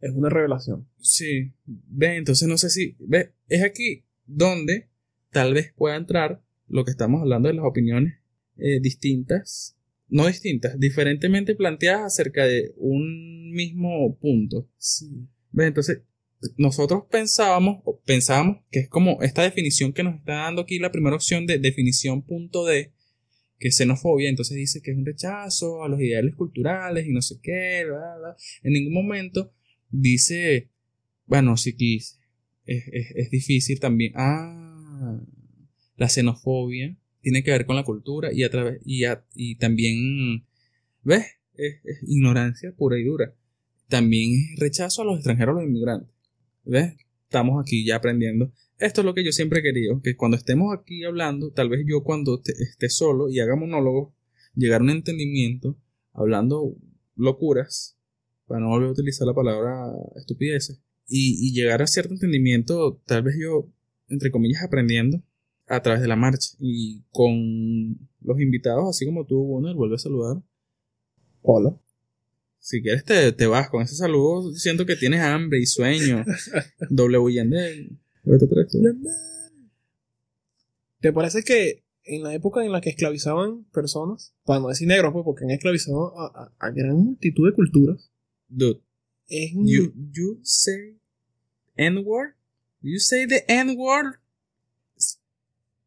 Es una revelación. Sí. Ve, entonces no sé si. Ve, es aquí donde tal vez pueda entrar lo que estamos hablando de las opiniones eh, distintas. No distintas, diferentemente planteadas acerca de un mismo punto. Sí. ¿Ves? Entonces, nosotros pensábamos, pensábamos que es como esta definición que nos está dando aquí la primera opción de definición punto D, que es xenofobia, entonces dice que es un rechazo a los ideales culturales y no sé qué, bla, bla. en ningún momento dice, bueno, sí que es, es, es difícil también. Ah, la xenofobia tiene que ver con la cultura y a través y, también ves es, ignorancia pura y dura. También es rechazo a los extranjeros a los inmigrantes ves estamos aquí ya aprendiendo. Esto es lo que yo siempre he querido que cuando estemos aquí hablando tal vez yo cuando te- esté solo y haga monólogos llegar a un entendimiento hablando locuras para no volver a utilizar la palabra estupideces y llegar a cierto entendimiento tal vez yo entre comillas aprendiendo a través de la marcha y con los invitados, así como tú, Gunnar, vuelve a saludar. Hola. Si quieres te, te vas con ese saludo, siento que tienes hambre y sueño. W Yandel. ¿Te parece que en la época en la que esclavizaban personas, para no decir negros, pues porque han esclavizado a, a- a gran multitud de culturas, Dude, es you, you say N-word? You say the N-word?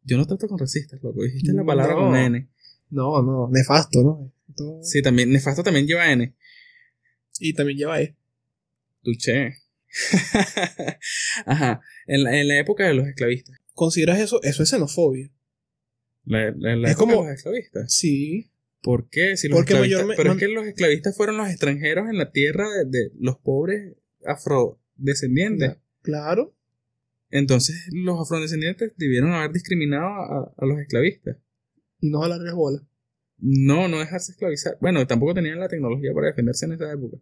Yo no trato con racistas, loco. Dijiste la palabra No. con N. no, no, nefasto, ¿no? Todo- Sí, también, nefasto también lleva N. Y también lleva E. Tuché. Ajá. En la, en la época de los esclavistas. ¿Consideras eso? Eso es xenofobia. La, la- la Es como- los esclavistas. Sí. ¿Por qué? Si los Porque esclavistas- pero es que los esclavistas fueron los extranjeros en la tierra de, de los pobres afrodescendientes. Claro. Entonces los afrodescendientes debieron haber discriminado a, a los esclavistas. Y no jalarles bola. No, no dejarse esclavizar. Bueno, tampoco tenían la tecnología para defenderse en esa época.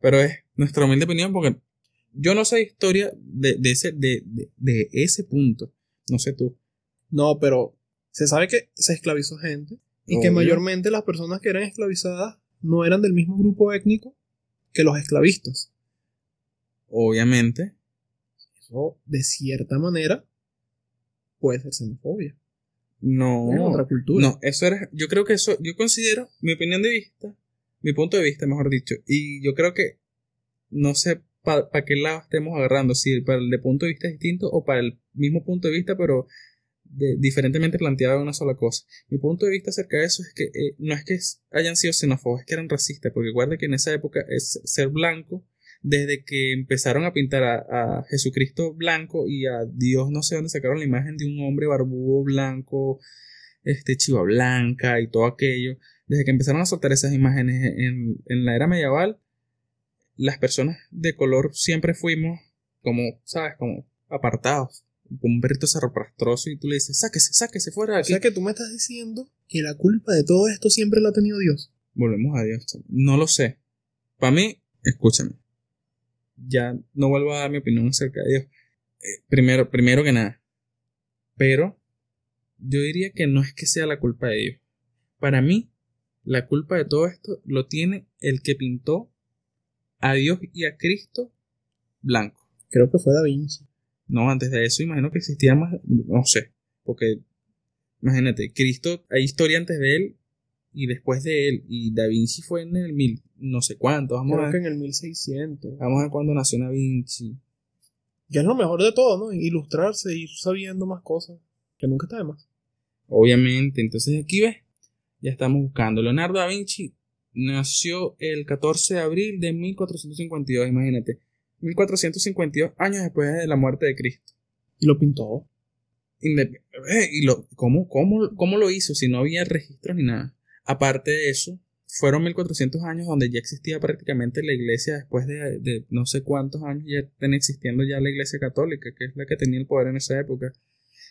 Pero es nuestra humilde opinión porque yo no sé historia de, de ese, de, de- de ese punto. No sé tú. No, pero se sabe que se esclavizó gente y que mayormente las personas que eran esclavizadas no eran del mismo grupo étnico que los esclavistas. Obviamente. Eso, de cierta manera, puede ser xenofobia. No. Es otra cultura. No, eso era. Yo creo que eso. Yo considero mi opinión de vista. Mi punto de vista, mejor dicho. Y yo creo que. No sé para qué lado estemos agarrando. Si para el de punto de vista distinto o para el mismo punto de vista, pero de- diferentemente planteado en una sola cosa. Mi punto de vista acerca de eso es que eh, no es que hayan sido xenófobos, es que eran racistas. Porque recuerda que en esa época es ser blanco. Desde que empezaron a pintar a, a Jesucristo blanco y a Dios, no sé dónde sacaron la imagen de un hombre barbudo blanco, este chiva blanca y todo aquello. Desde que empezaron a soltar esas imágenes en, en la era medieval, las personas de color siempre fuimos como, ¿sabes? Como apartados. Como un perrito zarroprastroso y tú le dices, sáquese, sáquese fuera de O aquí. sea que tú me estás diciendo que la culpa de todo esto siempre la ha tenido Dios. Volvemos a Dios. No lo sé. Para mí, escúchame. Ya no vuelvo a dar mi opinión acerca de Dios. Eh, primero, primero que nada. Pero yo diría que no es que sea la culpa de Dios. Para mí, la culpa de todo esto lo tiene el que pintó a Dios y a Cristo blanco. Creo que fue Da Vinci. No, antes de eso imagino que existía más, no sé, porque imagínate, Cristo, hay historia antes de él y después de él, y Da Vinci fue en el mil, no sé cuánto, vamos a Creo que ver, en el 1600. vamos a ver cuándo nació Da Vinci. Ya es lo mejor de todo, ¿no? Ilustrarse, ir sabiendo más cosas. Que nunca está de más. Obviamente, entonces aquí ves, ya estamos buscando. Leonardo da Vinci nació el 14 de abril de 1452, imagínate, 1452 años después de la muerte de Cristo. Y lo pintó. Indep- eh, y lo, ¿cómo, cómo, ¿Cómo lo hizo si no había registros ni nada? Aparte de eso, fueron 1400 años donde ya existía prácticamente la iglesia después de, no sé cuántos años ya están existiendo ya la iglesia católica, que es la que tenía el poder en esa época.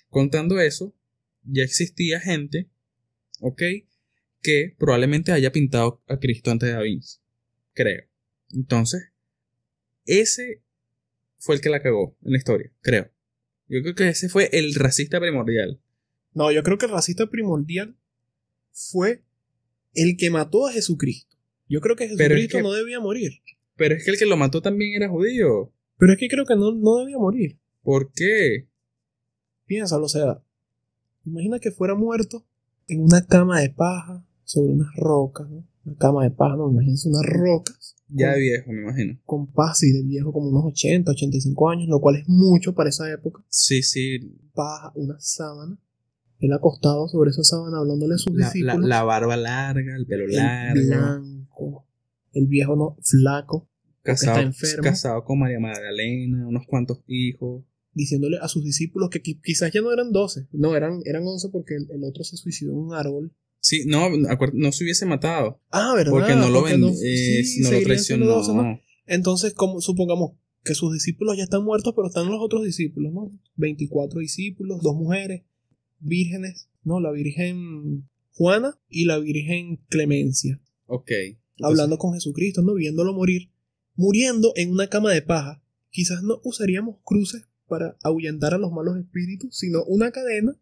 Contando eso, ya existía gente, ¿ok? Que probablemente haya pintado a Cristo antes de Da Vinci, creo. Entonces, ese fue el que la cagó en la historia, creo. Yo creo que ese fue el racista primordial. No, yo creo que el racista primordial fue el que mató a Jesucristo. Yo creo que es Jesucristo que- no debía morir. Pero es que el que lo mató también era judío. Pero es que creo que no, no debía morir. ¿Por qué? Piénsalo, o sea, imagina que fuera muerto en una cama de paja sobre unas rocas, ¿no? Una cama de paja, no, imagínense unas rocas. Ya de viejo, me imagino. con paja y de viejo como unos 80, 85 años, lo cual es mucho para esa época. Sí, sí. Paja, una sábana. Él acostado sobre esa sábana hablándole a sus La, discípulos. la barba larga, el pelo el largo. blanco. El viejo no, flaco, Casado, está enfermo. casado con María Magdalena, unos cuantos hijos. diciéndole a sus discípulos que qui- quizás ya no eran 12, no, eran, eran 11 porque el, el otro se suicidó en un árbol. Sí, no, no se hubiese matado. Ah, ¿verdad? Porque no lo Porque no- eh, sí, no lo traicionó. 12, ¿no? Entonces, como, supongamos que sus discípulos ya están muertos, pero están los otros discípulos, ¿no? 24 discípulos, dos mujeres, vírgenes, ¿no? La Virgen Juana y la Virgen Clemencia, Ok. hablando con Jesucristo, ¿no? Viéndolo morir, muriendo en una cama de paja. Quizás no usaríamos cruces para ahuyentar a los malos espíritus, sino una cadena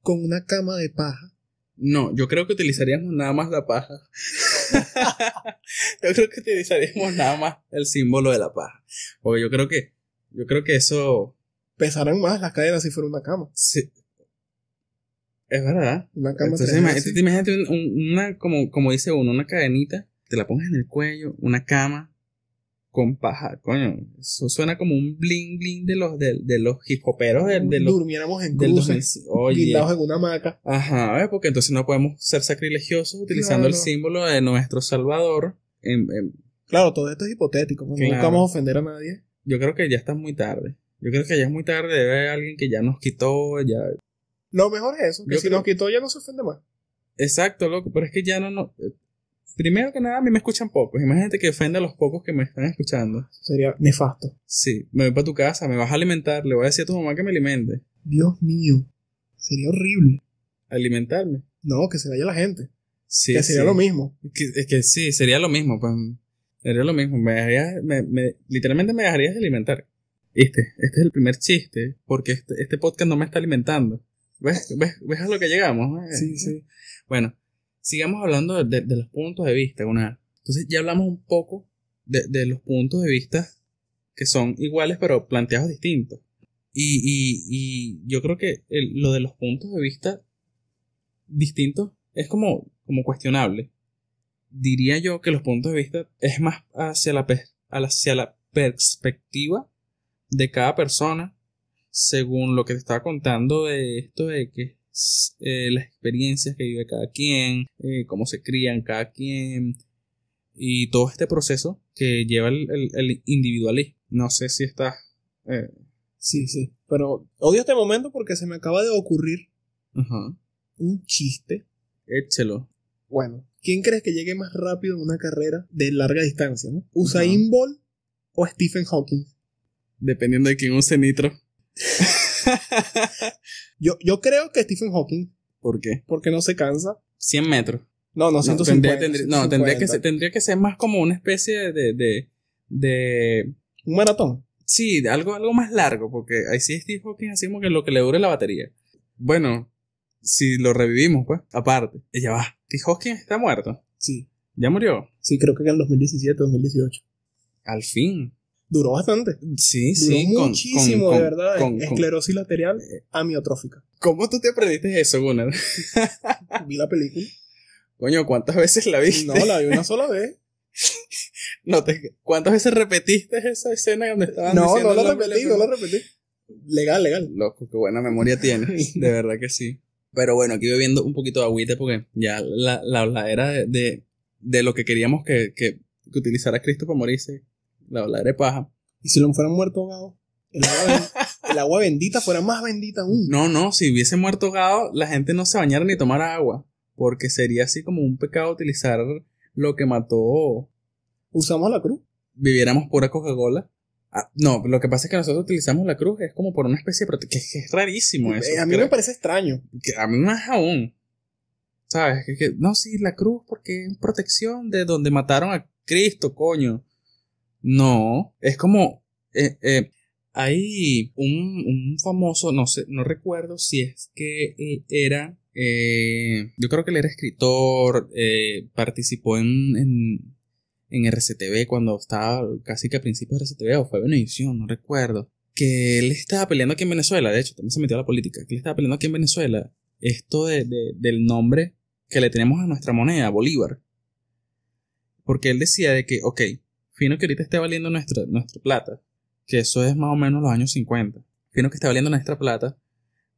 con una cama de paja. No, yo creo que utilizaríamos nada más la paja. yo creo que utilizaríamos nada más el símbolo de la paja. Porque yo creo que, yo creo que eso, Pesarán más las cadenas si fuera una cama. sí, es verdad. Una cama Entonces, imagínate, un- un- una, como, como dice uno, una cadenita, te la pongas en el cuello, una cama con paja, coño, eso suena como un bling bling de los, de, de los hip hoperos de, de los, Durmiéramos en cruces, 2000. Oye, guindados en una hamaca. Ajá, ¿ves? porque entonces no podemos ser sacrilegiosos utilizando el símbolo de nuestro Salvador. En- en- Claro, todo esto es hipotético. No Claro. buscamos ofender a nadie. yo creo que ya está muy tarde. Yo creo que ya es muy tarde. Debe haber alguien que ya nos quitó. ya Lo mejor es eso, que Yo si creo- nos quitó ya no se ofende más. Exacto, loco. Pero es que ya no. no Primero que nada, a mí me escuchan pocos. Imagínate que ofende a los pocos que me están escuchando. Sería nefasto. Sí, me voy para tu casa, me vas a alimentar. Le voy a decir a tu mamá que me alimente. Dios mío. Sería horrible. Alimentarme. No, que se vaya la gente. Sí, que sería sí. lo mismo. Que, es que sí, sería lo mismo. Pues, sería lo mismo. Me dejarías- me- me- literalmente me dejarías de alimentar. Este, este es el primer chiste, porque este, este podcast no me está alimentando. ¿Ves, ves, ves a lo que llegamos? Eh, Sí, sí. Bueno, sigamos hablando de, de- los puntos de vista, Gunnar. Entonces ya hablamos un poco de, de los puntos de vista que son iguales pero planteados distintos. Y, y, y yo creo que el- lo de los puntos de vista distintos es como, como cuestionable. Diría yo que los puntos de vista es más hacia la, hacia la perspectiva de cada persona según lo que te estaba contando de esto de que eh, las experiencias que vive cada quien, eh, cómo se crían cada quien y todo este proceso que lleva el, el- el individualismo. No sé si estás... eh, Sí, sí. Pero odio este momento porque se me acaba de ocurrir ajá, un chiste. échelo. Bueno, ¿quién crees que llegue más rápido en una carrera de larga distancia? ¿no? ¿Usain Bolt o Stephen Hawking? Dependiendo de quién use nitro. Yo, yo creo que Stephen Hawking, ¿Por qué? porque no se cansa. 100 metros. No, no, No, 150. tendría, tendría- no, tendría que, 150. ser, tendría que ser más como una especie de... de, de Un maratón. Sí, algo, algo más largo, porque ahí sí Steve Hawking así como que lo que le dure la batería. Bueno, si lo revivimos, pues, aparte. Ya va. Steve Hawking está muerto. Sí. Ya murió. Sí, creo que en el 2017, 2018. Al fin. Duró bastante. Sí, Duró sí. muchísimo, con- de verdad. con- Esclerosis lateral amiotrófica. ¿Cómo tú te aprendiste eso, Gunnar? Vi la película. Coño, ¿cuántas veces la viste? No, la vi una sola vez. No te- ¿Cuántas veces repetiste esa escena donde estaban No, diciendo no la repetí, no la repetí. Legal, legal. Loco, qué buena memoria tienes. De verdad que sí. Pero bueno, aquí bebiendo un poquito de agüita porque ya la, la habladera de, de, de lo que queríamos que, que, que utilizara Cristo para morirse, la habladera de paja. Y si lo fueran muerto ahogado, el agua, ben- el agua bendita fuera más bendita aún. No, no, si hubiese muerto ahogado, la gente no se bañara ni tomara agua. Porque sería así como un pecado utilizar lo que mató. Usamos la cruz. Viviéramos pura Coca-Cola. Ah, no, lo que pasa es que nosotros utilizamos la cruz, es como por una especie de prote- que, que es rarísimo eso. Eh, a mí creo. me parece extraño. que a mí más aún. ¿Sabes? Que, que- no, sí, la cruz porque es protección de donde mataron a Cristo, coño. No, es como... eh, eh, hay un, un famoso, no sé, no recuerdo si es que era... eh, yo creo que él era escritor, participó en, en, en RCTV cuando estaba casi que a principios de RCTV o fue Benevisión, no recuerdo. Que él estaba peleando aquí en Venezuela, de hecho, también se metió a la política, que él estaba peleando aquí en Venezuela esto de, del nombre que le tenemos a nuestra moneda, Bolívar. Porque él decía de que, ok, fino que ahorita esté valiendo nuestra, nuestra plata, que eso es más o menos los años 50, fino que esté valiendo nuestra plata,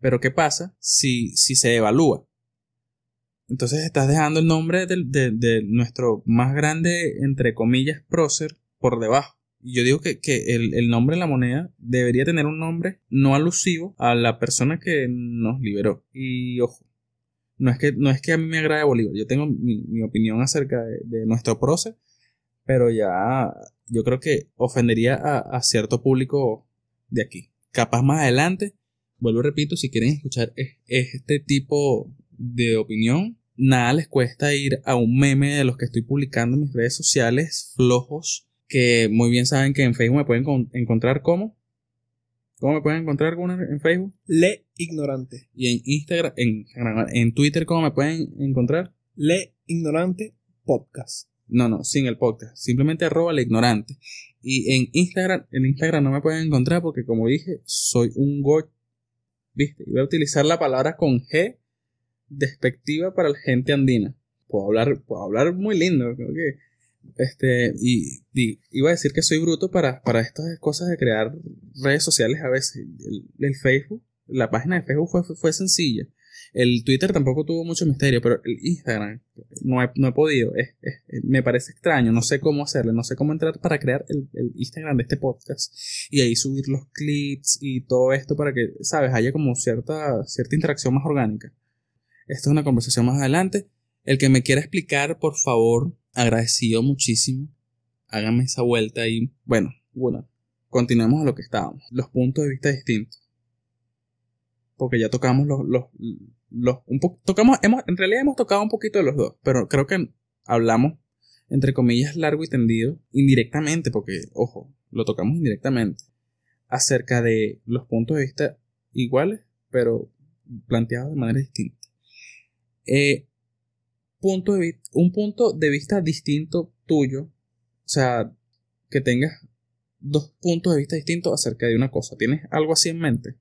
pero ¿qué pasa si, si se evalúa? Entonces estás dejando el nombre de, nuestro más grande, entre comillas, prócer por debajo. Y yo digo que, el, nombre de la moneda debería tener un nombre no alusivo a la persona que nos liberó. Y ojo, no es que, no es que a mí me agrade Bolívar. Yo tengo mi, opinión acerca de, nuestro prócer, pero ya yo creo que ofendería a, cierto público de aquí. Capaz más adelante, vuelvo y repito, si quieren escuchar este tipo de opinión, nada les cuesta ir a un meme de los que estoy publicando en mis redes sociales flojos, que muy bien saben que en Facebook me pueden encontrar como. ¿Cómo me pueden encontrar en Facebook? Le Ignorante. Y en Instagram, en, en Twitter, ¿cómo me pueden encontrar? Le Ignorante Podcast. No, no, sin el podcast. Simplemente arroba le ignorante. Y en Instagram, en Instagram no me pueden encontrar porque como dije, soy un go... ¿Viste? voy a utilizar la palabra con G despectiva para la gente andina. Puedo hablar, puedo hablar muy lindo, creo que. Este, y, iba a decir que soy bruto para, para estas cosas de crear redes sociales a veces. El, Facebook, la página de Facebook fue, sencilla. El Twitter tampoco tuvo mucho misterio, pero el Instagram no he, no he podido. me parece extraño, no sé cómo hacerle, no sé cómo entrar para crear el, el, Instagram de este podcast y ahí subir los clips y todo esto para que, sabes, haya como cierta, cierta interacción más orgánica. Esto es una conversación más adelante. El que me quiera explicar, por favor, agradecido muchísimo. Hágame esa vuelta y, bueno, bueno, continuemos a lo que estábamos. Los puntos de vista distintos. Porque ya tocamos los, los, los un poco, tocamos, hemos, en realidad hemos tocado un poquito de los dos, pero creo que hablamos, entre comillas, largo y tendido, indirectamente, porque, ojo, lo tocamos indirectamente, acerca de los puntos de vista iguales, pero planteados de manera distinta. Eh, de, un punto de vista distinto tuyo, o sea, que tengas dos puntos de vista distintos acerca de una cosa. ¿Tienes algo así en mente?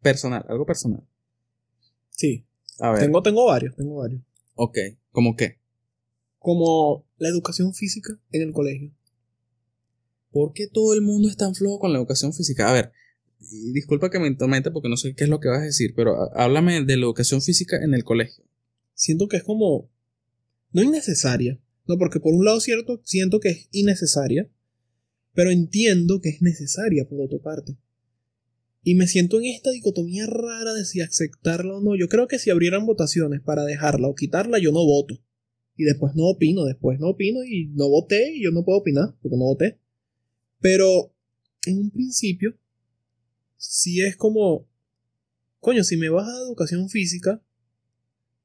Personal, algo personal. Sí. A ver. Tengo, tengo varios, tengo varios. Ok, ¿cómo qué? Como la educación física en el colegio. ¿Por qué todo el mundo es tan flojo con la educación física? A ver, disculpa que me tormente porque no sé qué es lo que vas a decir, pero háblame de la educación física en el colegio siento que es como no innecesaria, no porque por un lado cierto siento que es innecesaria, pero entiendo que es necesaria por otra parte. Y me siento en esta dicotomía rara de si aceptarla o no. Yo creo que si abrieran votaciones para dejarla o quitarla, yo no voto. Y después no opino, después no opino y no voté y yo no puedo opinar porque no voté. Pero en un principio, si es como, coño, si me vas a educación física,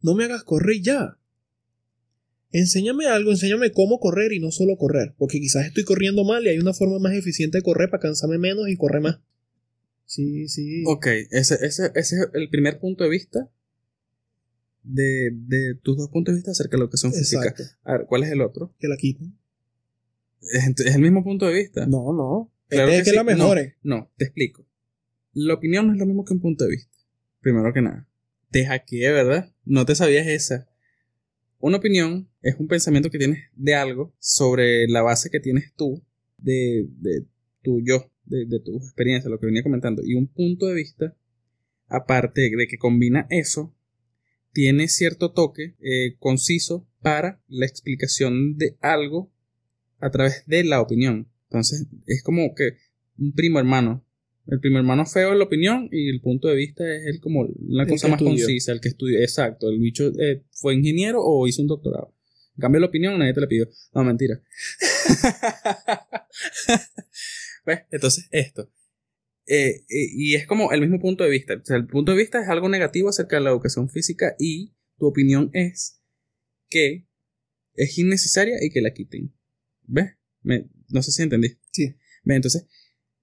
no me hagas correr ya. Enséñame algo, enséñame cómo correr y no solo correr, porque quizás estoy corriendo mal y hay una forma más eficiente de correr para cansarme menos y correr más. Sí, sí. Ok, ese, ese, ese es el primer punto de vista de, de, tus dos puntos de vista acerca de la educación física. A ver, ¿cuál es el otro? Que la quiten. ¿Es, el mismo punto de vista? No, no. Claro es que, la mejore. No, te explico. La opinión no es lo mismo que un punto de vista. Primero que nada. Te hackeé, ¿verdad? No te sabías esa. Una opinión es un pensamiento que tienes de algo sobre la base que tienes tú, de, de tu yo, de, de tu experiencia, lo que venía comentando. Y un punto de vista, aparte de que combina eso, tiene cierto toque eh, conciso para la explicación de algo a través de la opinión. Entonces, es como que un primo hermano. El primer hermano feo es la opinión y el punto de vista es el como la cosa más concisa, el que estudió. Exacto, el bicho eh, fue ingeniero o hizo un doctorado. En cambio, la opinión nadie te la pidió. No, mentira. ¿Ves? Entonces, esto. Eh, eh, y es como el mismo punto de vista. O sea, el punto de vista es algo negativo acerca de la educación física y tu opinión es que es innecesaria y que la quiten. ¿Ves? no sé si entendí. Sí. ¿Ves? Entonces,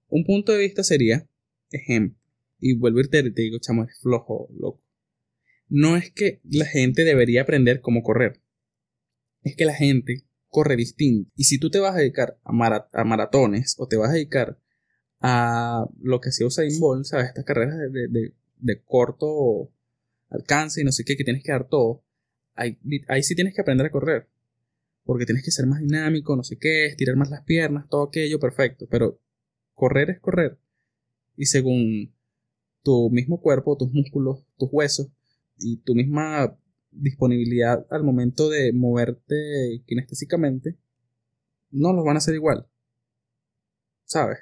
un punto de vista sería, ejemplo, y vuelvo a irte, te digo, chamo, es flojo, loco. No es que la gente debería aprender cómo correr. Es que la gente corre distinto. Y si tú te vas a dedicar a, maratones o te vas a dedicar a lo que se usa en Bolt, ¿sabes? Estas carreras de, de, de, corto alcance y no sé qué, que tienes que dar todo, ahí, ahí sí tienes que aprender a correr. Porque tienes que ser más dinámico, no sé qué, estirar más las piernas, todo aquello, perfecto. Pero correr es correr. Y según tu mismo cuerpo, tus músculos, tus huesos y tu misma disponibilidad al momento de moverte kinestésicamente, no los van a hacer igual. ¿Sabes?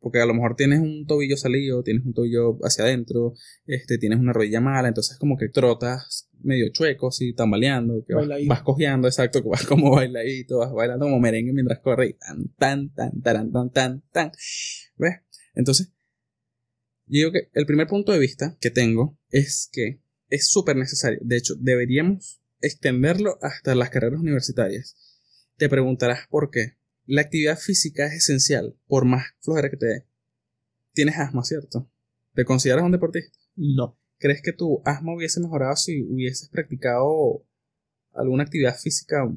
Porque a lo mejor tienes un tobillo salido, tienes un tobillo hacia adentro, este, tienes una rodilla mala, entonces como que trotas medio chueco, y tambaleando, que vas, vas, cojeando, exacto, que vas como bailadito, vas bailando como merengue mientras corres, tan, tan, tan, tan, tan, tan, tan. ¿Ves? Entonces, yo digo que el primer punto de vista que tengo es que es súper necesario. De hecho, deberíamos extenderlo hasta las carreras universitarias. Te preguntarás por qué. La actividad física es esencial, por más flojera que te dé. Tienes asma, ¿cierto? ¿Te consideras un deportista? No. ¿Crees que tu asma hubiese mejorado si hubieses practicado alguna actividad física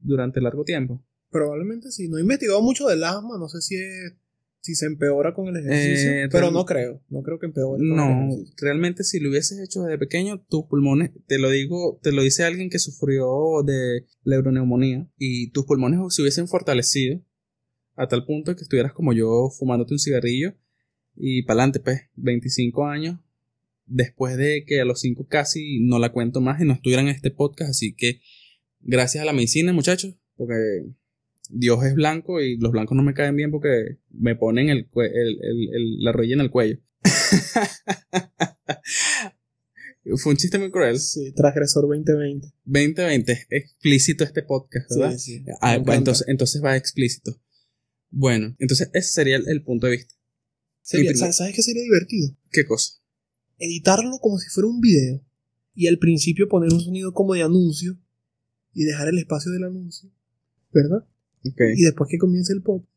durante largo tiempo? Probablemente sí. No he investigado mucho del asma, no sé si es si se empeora con el ejercicio. Eh, pero no creo, no creo que empeore. no, realmente si lo hubieses hecho desde pequeño, tus pulmones, te lo digo, te lo dice alguien que sufrió de neuroneumonía y tus pulmones se hubiesen fortalecido a tal punto que estuvieras como yo fumándote un cigarrillo y para adelante, pues, 25 años después de que a los 5 casi no la cuento más y no estuviera en este podcast, así que gracias a la medicina, muchachos, porque Dios es blanco y los blancos no me caen bien porque me ponen el, la rodilla en el cuello. Fue un chiste muy cruel. Sí, Transgresor 2020. 2020, explícito este podcast, ¿verdad? Sí, sí. Ah, entonces, entonces va explícito. Bueno, entonces ese sería el, punto de vista. ¿Sabes qué sería divertido? ¿Qué cosa? Editarlo como si fuera un video y al principio poner un sonido como de anuncio y dejar el espacio del anuncio, ¿verdad? Y después que comience el podcast.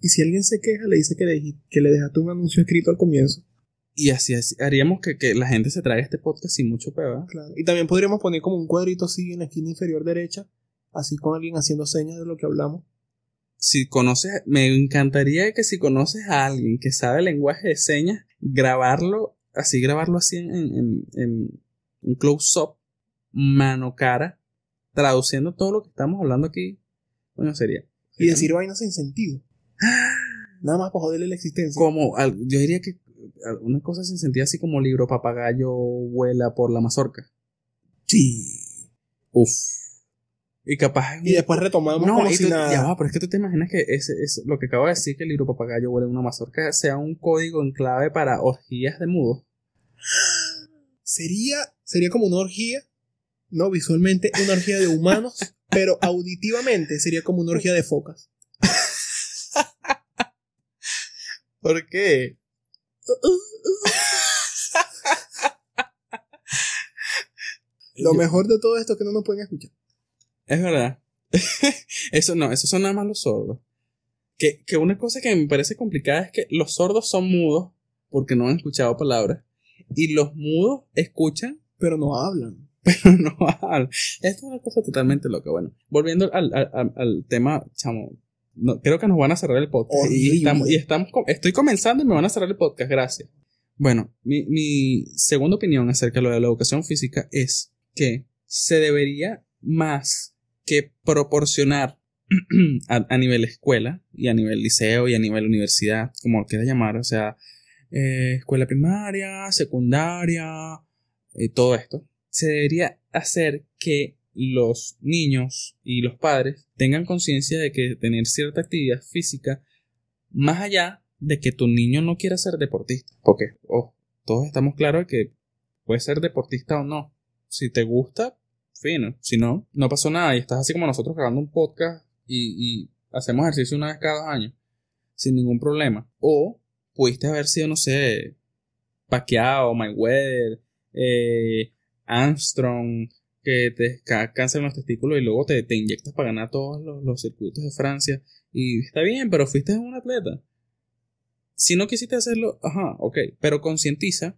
y si alguien se queja, le dice que le, que le dejaste un anuncio escrito al comienzo. Y así, haríamos que, la gente se traiga este podcast sin mucho peor. Claro. Y también podríamos poner como un cuadrito así en la esquina inferior derecha, así con alguien haciendo señas de lo que hablamos. Si conoces, me encantaría que si conoces a alguien que sabe lenguaje de señas, grabarlo, así grabarlo así en, en, en un close-up, mano cara, traduciendo todo lo que estamos hablando aquí bueno, sería. Y decir vainas sin sentido. Nada más para joderle la existencia. Como, yo diría que una cosa sin sentido así como libro papagayo vuela por la mazorca. Sí. Uf. Y capaz. Y después retomamos no, como si nada. Ya va, pero es que tú te imaginas que ese, es lo que acabo de decir, que el libro papagayo vuela en una mazorca, sea un código en clave para orgías de mudo. Sería, sería como una orgía, no visualmente, una orgía de humanos pero auditivamente sería como una orgía de focas. ¿Por qué? Lo mejor de todo esto es que no nos pueden escuchar. Es verdad. eso no, esos son nada más los sordos. Que, que una cosa que me parece complicada es que los sordos son mudos porque no han escuchado palabras. Y los mudos escuchan. Pero no hablan pero no Esto es una cosa totalmente loca. Bueno, volviendo al, al, al tema, chamo, no, creo que nos van a cerrar el podcast. Y estamos, y estamos, estoy comenzando y me van a cerrar el podcast, gracias. Bueno, mi, mi segunda opinión acerca de lo de la educación física es que se debería más que proporcionar a, a, nivel escuela y a nivel liceo y a nivel universidad, como lo quieras llamar, o sea, eh, escuela primaria, secundaria, y todo esto, se debería hacer que los niños y los padres tengan conciencia de que tener cierta actividad física, más allá de que tu niño no quiera ser deportista, porque oh, todos estamos claros de que puede ser deportista o no. Si te gusta, fino. Si no, no pasó nada y estás así como nosotros grabando un podcast y, y hacemos ejercicio una vez cada dos años, sin ningún problema. O pudiste haber sido, no sé, Pacquiao, Mayweather, eh, Armstrong, que te cansan los testículos y luego te, te inyectas para ganar todos los, circuitos de Francia. Y está bien, pero fuiste un atleta. Si no quisiste hacerlo, ajá, ok, pero concientiza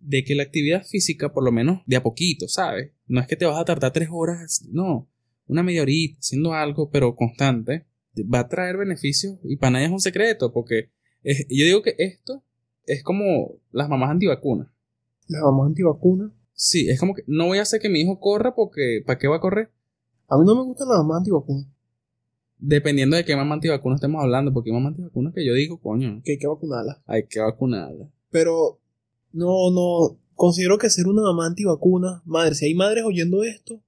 de que la actividad física, por lo menos de a poquito, ¿sabes? No es que te vas a tardar tres horas, no. una media horita haciendo algo, pero constante, va a traer beneficios y para nadie es un secreto, porque yo digo que esto es como las mamás antivacunas. ¿Las mamás antivacunas? Sí, es como que no voy a hacer que mi hijo corra porque ¿para qué va a correr? A mí no me gustan las mamás antivacunas. Dependiendo de qué mamá antivacuna estemos hablando, porque hay mamá antivacuna que yo digo, coño. Que hay que vacunarla. Hay que vacunarla. Pero no, no, considero que ser una mamá antivacuna, madre, si hay madres oyendo esto,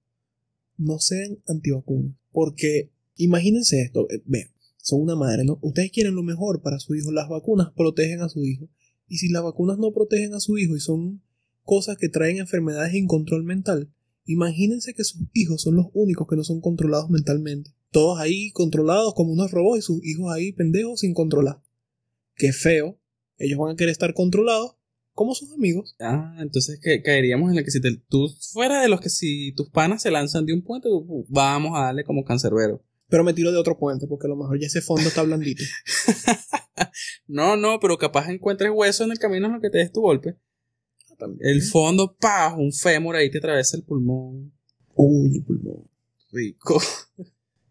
no sean antivacunas. Porque imagínense esto, eh, vean, son una madre, ¿no? Ustedes quieren lo mejor para su hijo, las vacunas protegen a su hijo. Y si las vacunas no protegen a su hijo y son cosas que traen enfermedades e incontrol mental, imagínense que sus hijos son los únicos que no son controlados mentalmente. Todos ahí controlados como unos robots y sus hijos ahí pendejos sin controlar. Qué feo. Ellos van a querer estar controlados como sus amigos. Ah, entonces que caeríamos en la que si tú fuera de los que si tus panas se lanzan de un puente, vamos a darle como cancerbero. Pero me tiro de otro puente, porque a lo mejor ya ese fondo está blandito. no, no, pero capaz encuentres hueso en el camino en lo que te des tu golpe. El fondo, pa, un fémur ahí te atraviesa el pulmón. Uy, el pulmón. Rico.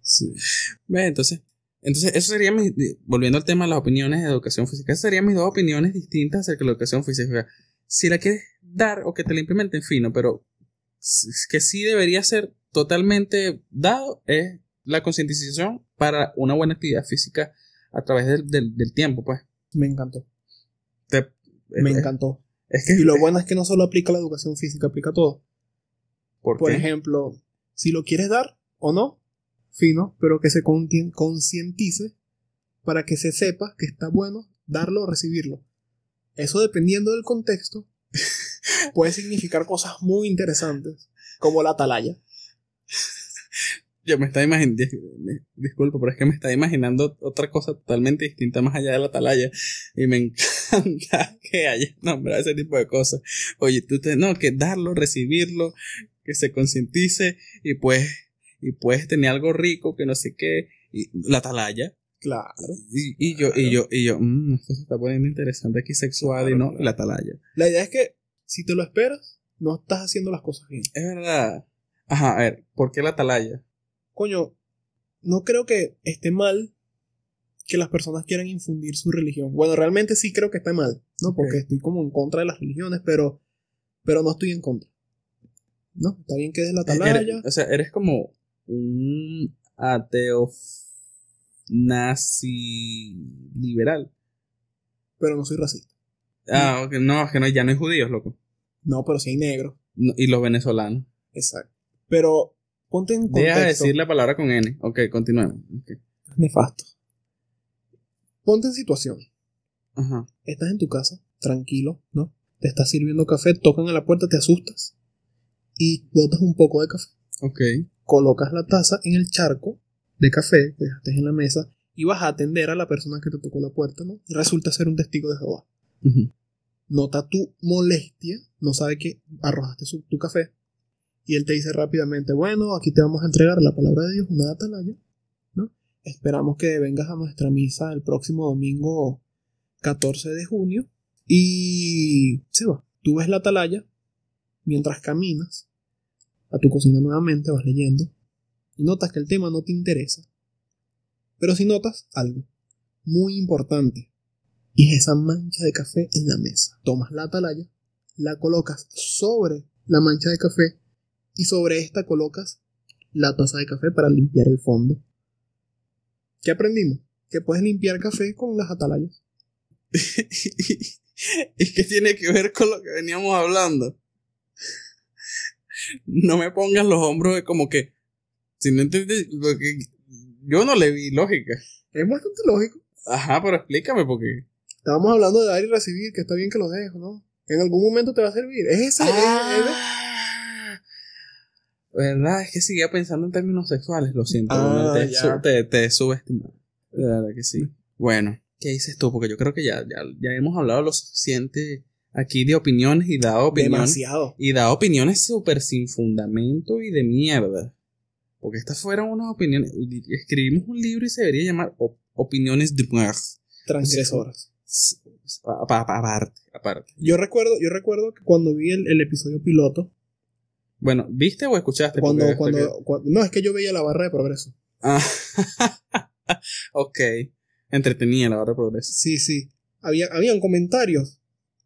sí. ¿Ves? Entonces, entonces, eso sería mi, volviendo al tema de las opiniones de educación física, esas serían mis dos opiniones distintas acerca de la educación física. Si la quieres dar o que te la implementen, fino, pero que sí debería ser totalmente dado es la concientización para una buena actividad física a través del, tiempo, pues. Me encantó. Me encantó. Es que, y lo bueno es que no solo aplica la educación física, aplica todo. ¿Por, ejemplo, si lo quieres dar o no, fino, pero que se concientice para que se sepa que está bueno darlo o recibirlo. Eso dependiendo del contexto puede significar cosas muy interesantes, como la atalaya. Yo me estaba imaginando, disculpa, pero es que me estaba imaginando otra cosa totalmente distinta más allá de la atalaya. Y me encanta que haya nombrado ese tipo de cosas. Oye, tú te, no, que darlo, recibirlo, que se concientice y pues, y puedes tener algo rico que no sé qué. Y la atalaya. Claro. Y, yo, y yo, y yo, mmm, esto se está poniendo interesante aquí sexual y no, la atalaya. La idea es que si te lo esperas, no estás haciendo las cosas bien. Es verdad. Ajá, a ver, ¿por qué la atalaya? coño, no creo que esté mal que las personas quieran infundir su religión. Bueno, realmente sí creo que está mal, ¿no? Porque estoy como en contra de las religiones, pero, pero no estoy en contra. ¿No? Está bien que des la atalaya. o sea, eres como un ateo nazi liberal. Pero no soy racista. Ah, ok, no, es que no, ya no hay judíos, loco. No, pero sí hay negros. y los venezolanos. Exacto. Pero Ponte en contexto. Deja de decir la palabra con N. Ok, continuemos. Nefasto. Ponte en situación. Ajá. Estás en tu casa, tranquilo, ¿no? Te estás sirviendo café, tocan a la puerta, te asustas y botas un poco de café. Ok. Colocas la taza en el charco de café que dejaste en la mesa y vas a atender a la persona que te tocó la puerta, ¿no? Resulta ser un testigo de Jehová. Nota tu molestia, no sabe que arrojaste tu café, y él te dice rápidamente, bueno, aquí te vamos a entregar la palabra de Dios, una atalaya. Esperamos que vengas a nuestra misa el próximo domingo 14 de junio y se va. Tú ves la atalaya mientras caminas a tu cocina nuevamente, vas leyendo y notas que el tema no te interesa. Pero si notas algo muy importante y es esa mancha de café en la mesa. Tomas la atalaya, la colocas sobre la mancha de café y sobre esta colocas la taza de café para limpiar el fondo. ¿Qué aprendimos? Que puedes limpiar café con las atalayas. ¿Y qué tiene que ver con lo que veníamos hablando? No me pongas los hombros de como que. Si no entiendes, yo no le vi lógica. Es bastante lógico. Ajá, pero explícame porque. Estábamos hablando de dar y recibir, que está bien que lo dejo, ¿no? En algún momento te va a servir. Es esa. Ah. ¿Verdad? Es que seguía pensando en términos sexuales, lo siento. Ah, te, te, subestimado. verdad que sí. Bueno, ¿qué dices tú? Porque yo creo que ya, ya, ya hemos hablado lo suficiente aquí de opiniones y dado opiniones. Demasiado. Y dado opiniones súper sin fundamento y de mierda. Porque estas fueron unas opiniones. Escribimos un libro y se debería llamar Opiniones de Transgresoras. Aparte, aparte. Yo recuerdo, yo recuerdo que cuando vi el episodio piloto, Bueno, ¿viste o escuchaste? Cuando, cuando, que- cuando- no, es que yo veía la barra de progreso. Ah, ok. Entretenía la barra de progreso. Sí, sí. Había, habían comentarios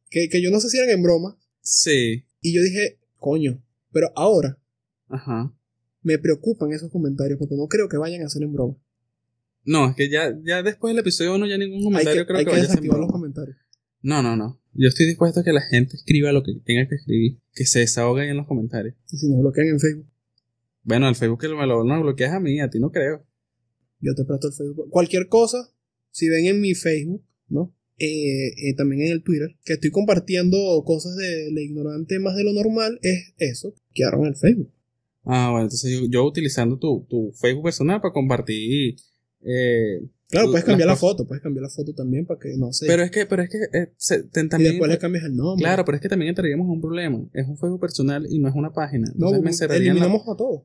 que, que yo no sé si eran en broma. Sí. Y yo dije, coño, pero ahora Ajá. me preocupan esos comentarios porque no creo que vayan a ser en broma. No, es que ya, ya después del episodio 1 ya ningún Hay comentario que, creo hay que, que vaya a ser los comentarios. No, no, no. Yo estoy dispuesto a que la gente escriba lo que tenga que escribir. Que se desahogue ahí en los comentarios. Y si nos bloquean en Facebook, Bueno, el Facebook que me lo no, bloqueas a mí, a ti no creo. yo te presto el Facebook. Cualquier cosa, si ven en mi Facebook, ¿no? Eh, eh, también en el Twitter, que estoy compartiendo cosas de la ignorante más de lo normal, es eso. Quedaron en el Facebook. Ah, bueno, entonces yo, yo utilizando tu, tu Facebook personal para compartir. Eh, Claro, puedes cambiar la foto, puedes cambiar la foto también para que no sé. Pero es que, pero es que eh, se- te- y también. después le cambias el nombre. Claro, pero es que también entraríamos en un problema. Es un Facebook personal y no es una página. no, me la- eliminamos a todos.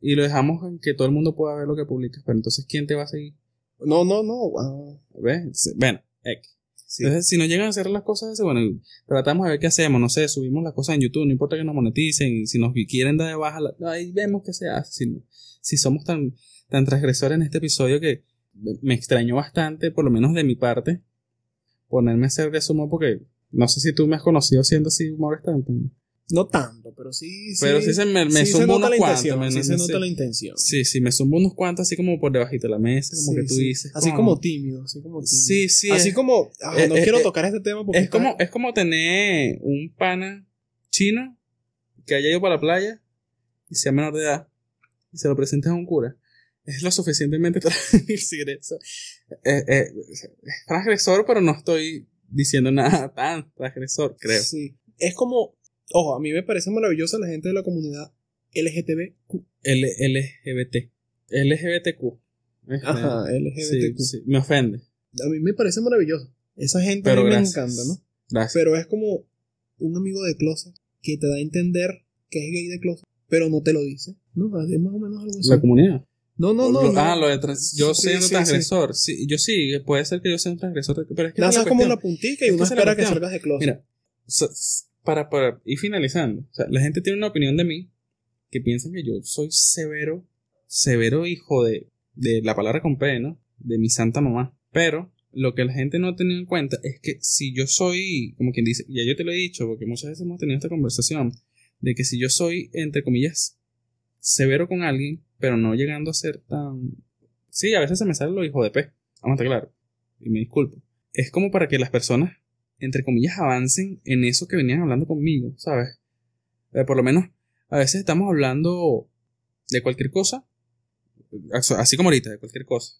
y lo dejamos en que todo el mundo pueda ver lo que publicas. Pero entonces, ¿quién te va a seguir? No, no, no. ah, ¿Ves? Bueno, X. sí. Entonces, si no llegan a hacer las cosas, bueno, tratamos de ver qué hacemos. No sé, subimos las cosas en YouTube, no importa que nos moneticen. Si nos quieren dar de baja, ahí vemos qué se hace. Si, no- si somos tan, tan transgresores en este episodio que me extrañó bastante, por lo menos de mi parte, ponerme a hacer de sumo porque no sé si tú me has conocido haciendo así humor No tanto, pero sí. Pero sí se me, me sí nota unos cuantos. me- sí no se nota la intención. Sí, sí, me zumba unos cuantos así como por debajito de la mesa, como Sí, que tú dices. Así "Coño". como tímido, así como tímido. Sí, sí. así es- como, ah, eh, no eh, quiero eh, tocar este tema porque Es está- como, es como tener un pana chino que haya ido para la playa y sea menor de edad y se lo presentes a un cura. Es lo suficientemente transgresor. Eh, eh, es transgresor, pero no estoy diciendo nada tan transgresor, creo. Sí. Es como, ojo, a mí me parece maravillosa la gente de la comunidad LGTBQ. L LGBT. LGBTQ. Ajá, Sí, LGBTQ. sí, me ofende. A mí me parece maravilloso. Esa gente Pero a mí me encanta, ¿no? Gracias. Pero es como un amigo de closet que te da a entender que es gay de closet, pero no te lo dice. No, es más o menos algo así. la comunidad. No, no, no. No. ah, lo de trans- yo Sí, sí, sí. transgresor. Sí, yo sí, puede ser que yo sea un transgresor, pero es que es Lanzas la como la puntica y uno espera que salgas de closet. Mira, so- para, para ir finalizando, o sea, la gente tiene una opinión de mí que piensan que yo soy severo, severo hijo de, de la palabra con P, ¿no? De mi santa mamá. Pero lo que la gente no ha tenido en cuenta es que si yo soy, como quien dice, ya yo te lo he dicho, porque muchas veces hemos tenido esta conversación, de que si yo soy, entre comillas, severo con alguien, pero no llegando a ser tan... Sí, a veces se me sale lo hijo de P, vamos a estar claro, y me disculpo. Es como para que las personas entre comillas, avancen en eso que venían hablando conmigo, ¿sabes? Eh, por lo menos, a veces estamos hablando de cualquier cosa, así como ahorita, de cualquier cosa.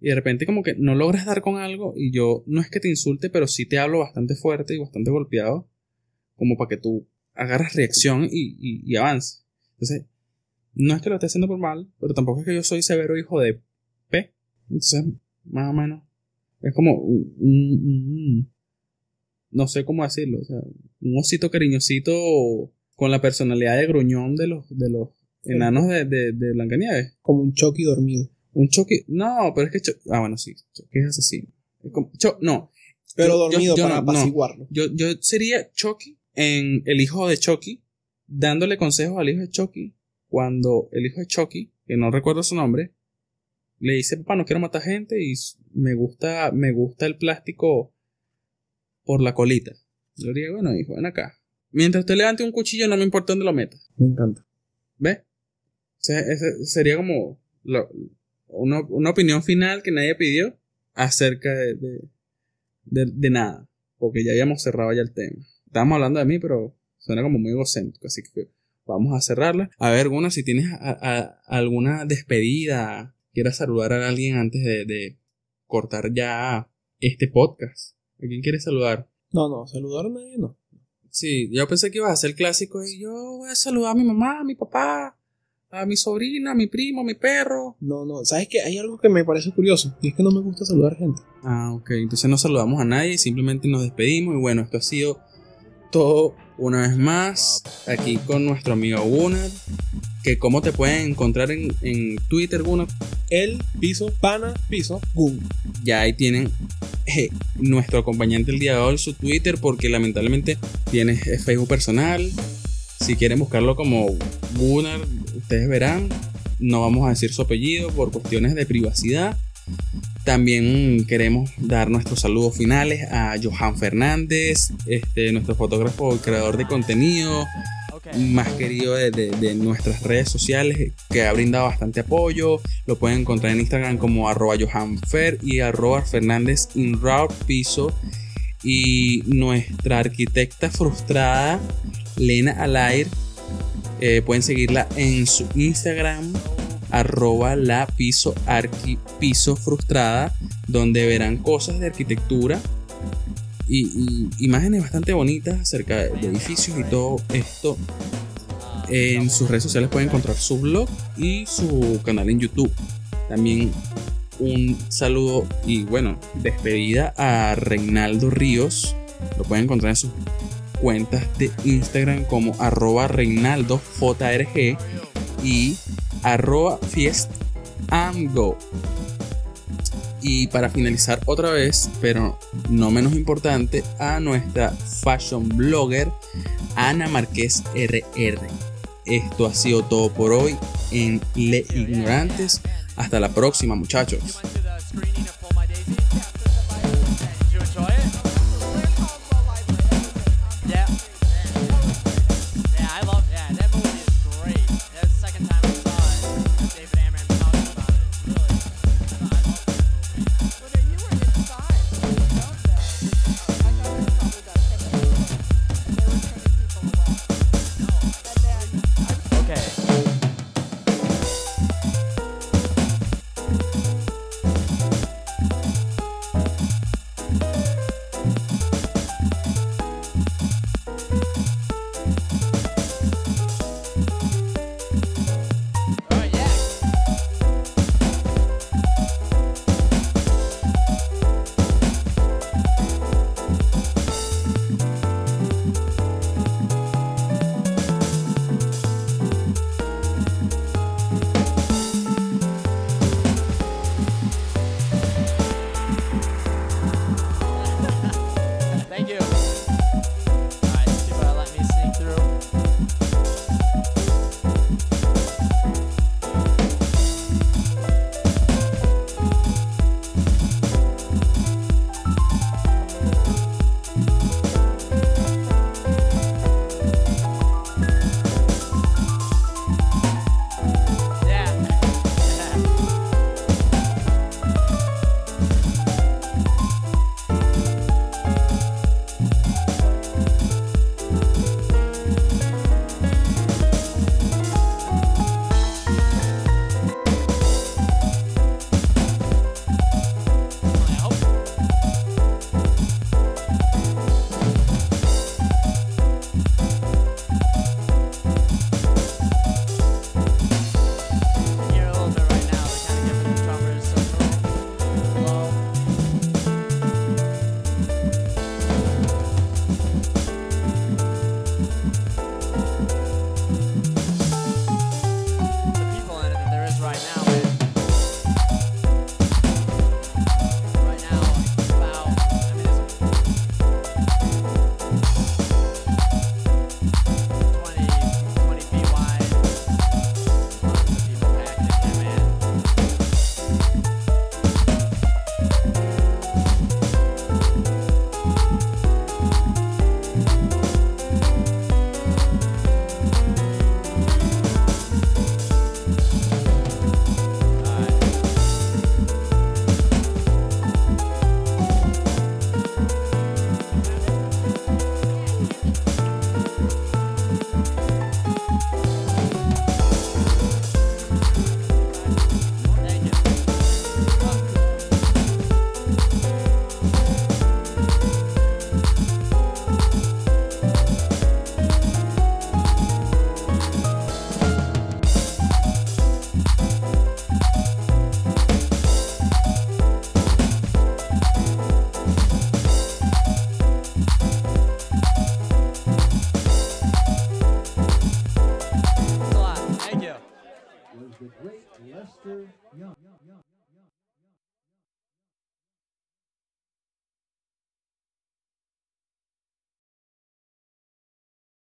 Y de repente como que no logras dar con algo y yo no es que te insulte, pero sí te hablo bastante fuerte y bastante golpeado, como para que tú agarras reacción y, y, y avances. Entonces, no es que lo esté haciendo por mal, pero tampoco es que yo soy severo hijo de P. Entonces, más o menos, es como un- un- un- no sé cómo decirlo, o sea, un osito cariñosito con la personalidad de gruñón de los, de los enanos de, de, de Blancanieves. Como un Chucky dormido. Un Chucky, no, pero es que, Cho- ah, bueno, sí, Chucky es asesino. Es como- Cho- no, Pero Yo- dormido yo para no, no. apaciguarlo. yo, yo sería Chucky en el hijo de Chucky, dándole consejos al hijo de Chucky, cuando el hijo de Chucky, que no recuerdo su nombre, le dice, papá, no quiero matar gente y me gusta, me gusta el plástico por la colita. Yo diría, bueno, hijo, ven acá. Mientras usted levante un cuchillo, no me importa dónde lo meta. Me encanta. ¿Ves? O sea, ese sería como lo- una, una opinión final que nadie pidió acerca de, de, de- de nada. Porque ya habíamos cerrado ya el tema. Estábamos hablando de mí, pero suena como muy egocéntrico. Así que vamos a cerrarla. A ver, Guna, si tienes a- a- alguna despedida, quieras saludar a alguien antes de, de cortar ya este podcast. ¿A quién quieres saludar? No, no, saludar a nadie no. Sí, yo pensé que ibas a hacer clásico y yo voy a saludar a mi mamá, a mi papá, a mi sobrina, a mi primo, a mi perro. No, no. ¿Sabes qué? Hay algo que me parece curioso. Y es que no me gusta saludar gente. Ah, ok. Entonces no saludamos a nadie, simplemente nos despedimos. Y bueno, esto ha sido todo una vez más aquí con nuestro amigo Gunnar. Que cómo te pueden encontrar en, en Twitter, Gunnar. El piso, pana, piso, gun. Ya ahí tienen eh, nuestro acompañante el día de hoy, su Twitter, porque lamentablemente tienes eh, Facebook personal. Si quieren buscarlo como Gunnar, ustedes verán. No vamos a decir su apellido por cuestiones de privacidad. También queremos dar nuestros saludos finales a Johan Fernández, este, nuestro fotógrafo y creador de contenido, más querido de, nuestras redes sociales, que ha brindado bastante apoyo. Lo pueden encontrar en Instagram como arroba johanfer y arroba fernández piso. Y nuestra arquitecta frustrada, Lena Alair, eh, pueden seguirla en su Instagram arroba la piso arqui piso frustrada donde verán cosas de arquitectura y, imágenes bastante bonitas acerca de, edificios y todo esto. En sus redes sociales pueden encontrar su blog y su canal en YouTube. También un saludo y bueno, despedida a Reinaldo Ríos. Lo pueden encontrar en sus cuentas de Instagram como arroba reinaldojrg y arroba fiest go. Y para finalizar otra vez, pero no menos importante, a nuestra fashion blogger Ana Marqués RR. Esto ha sido todo por hoy en Le Ignorantes. Hasta la próxima muchachos.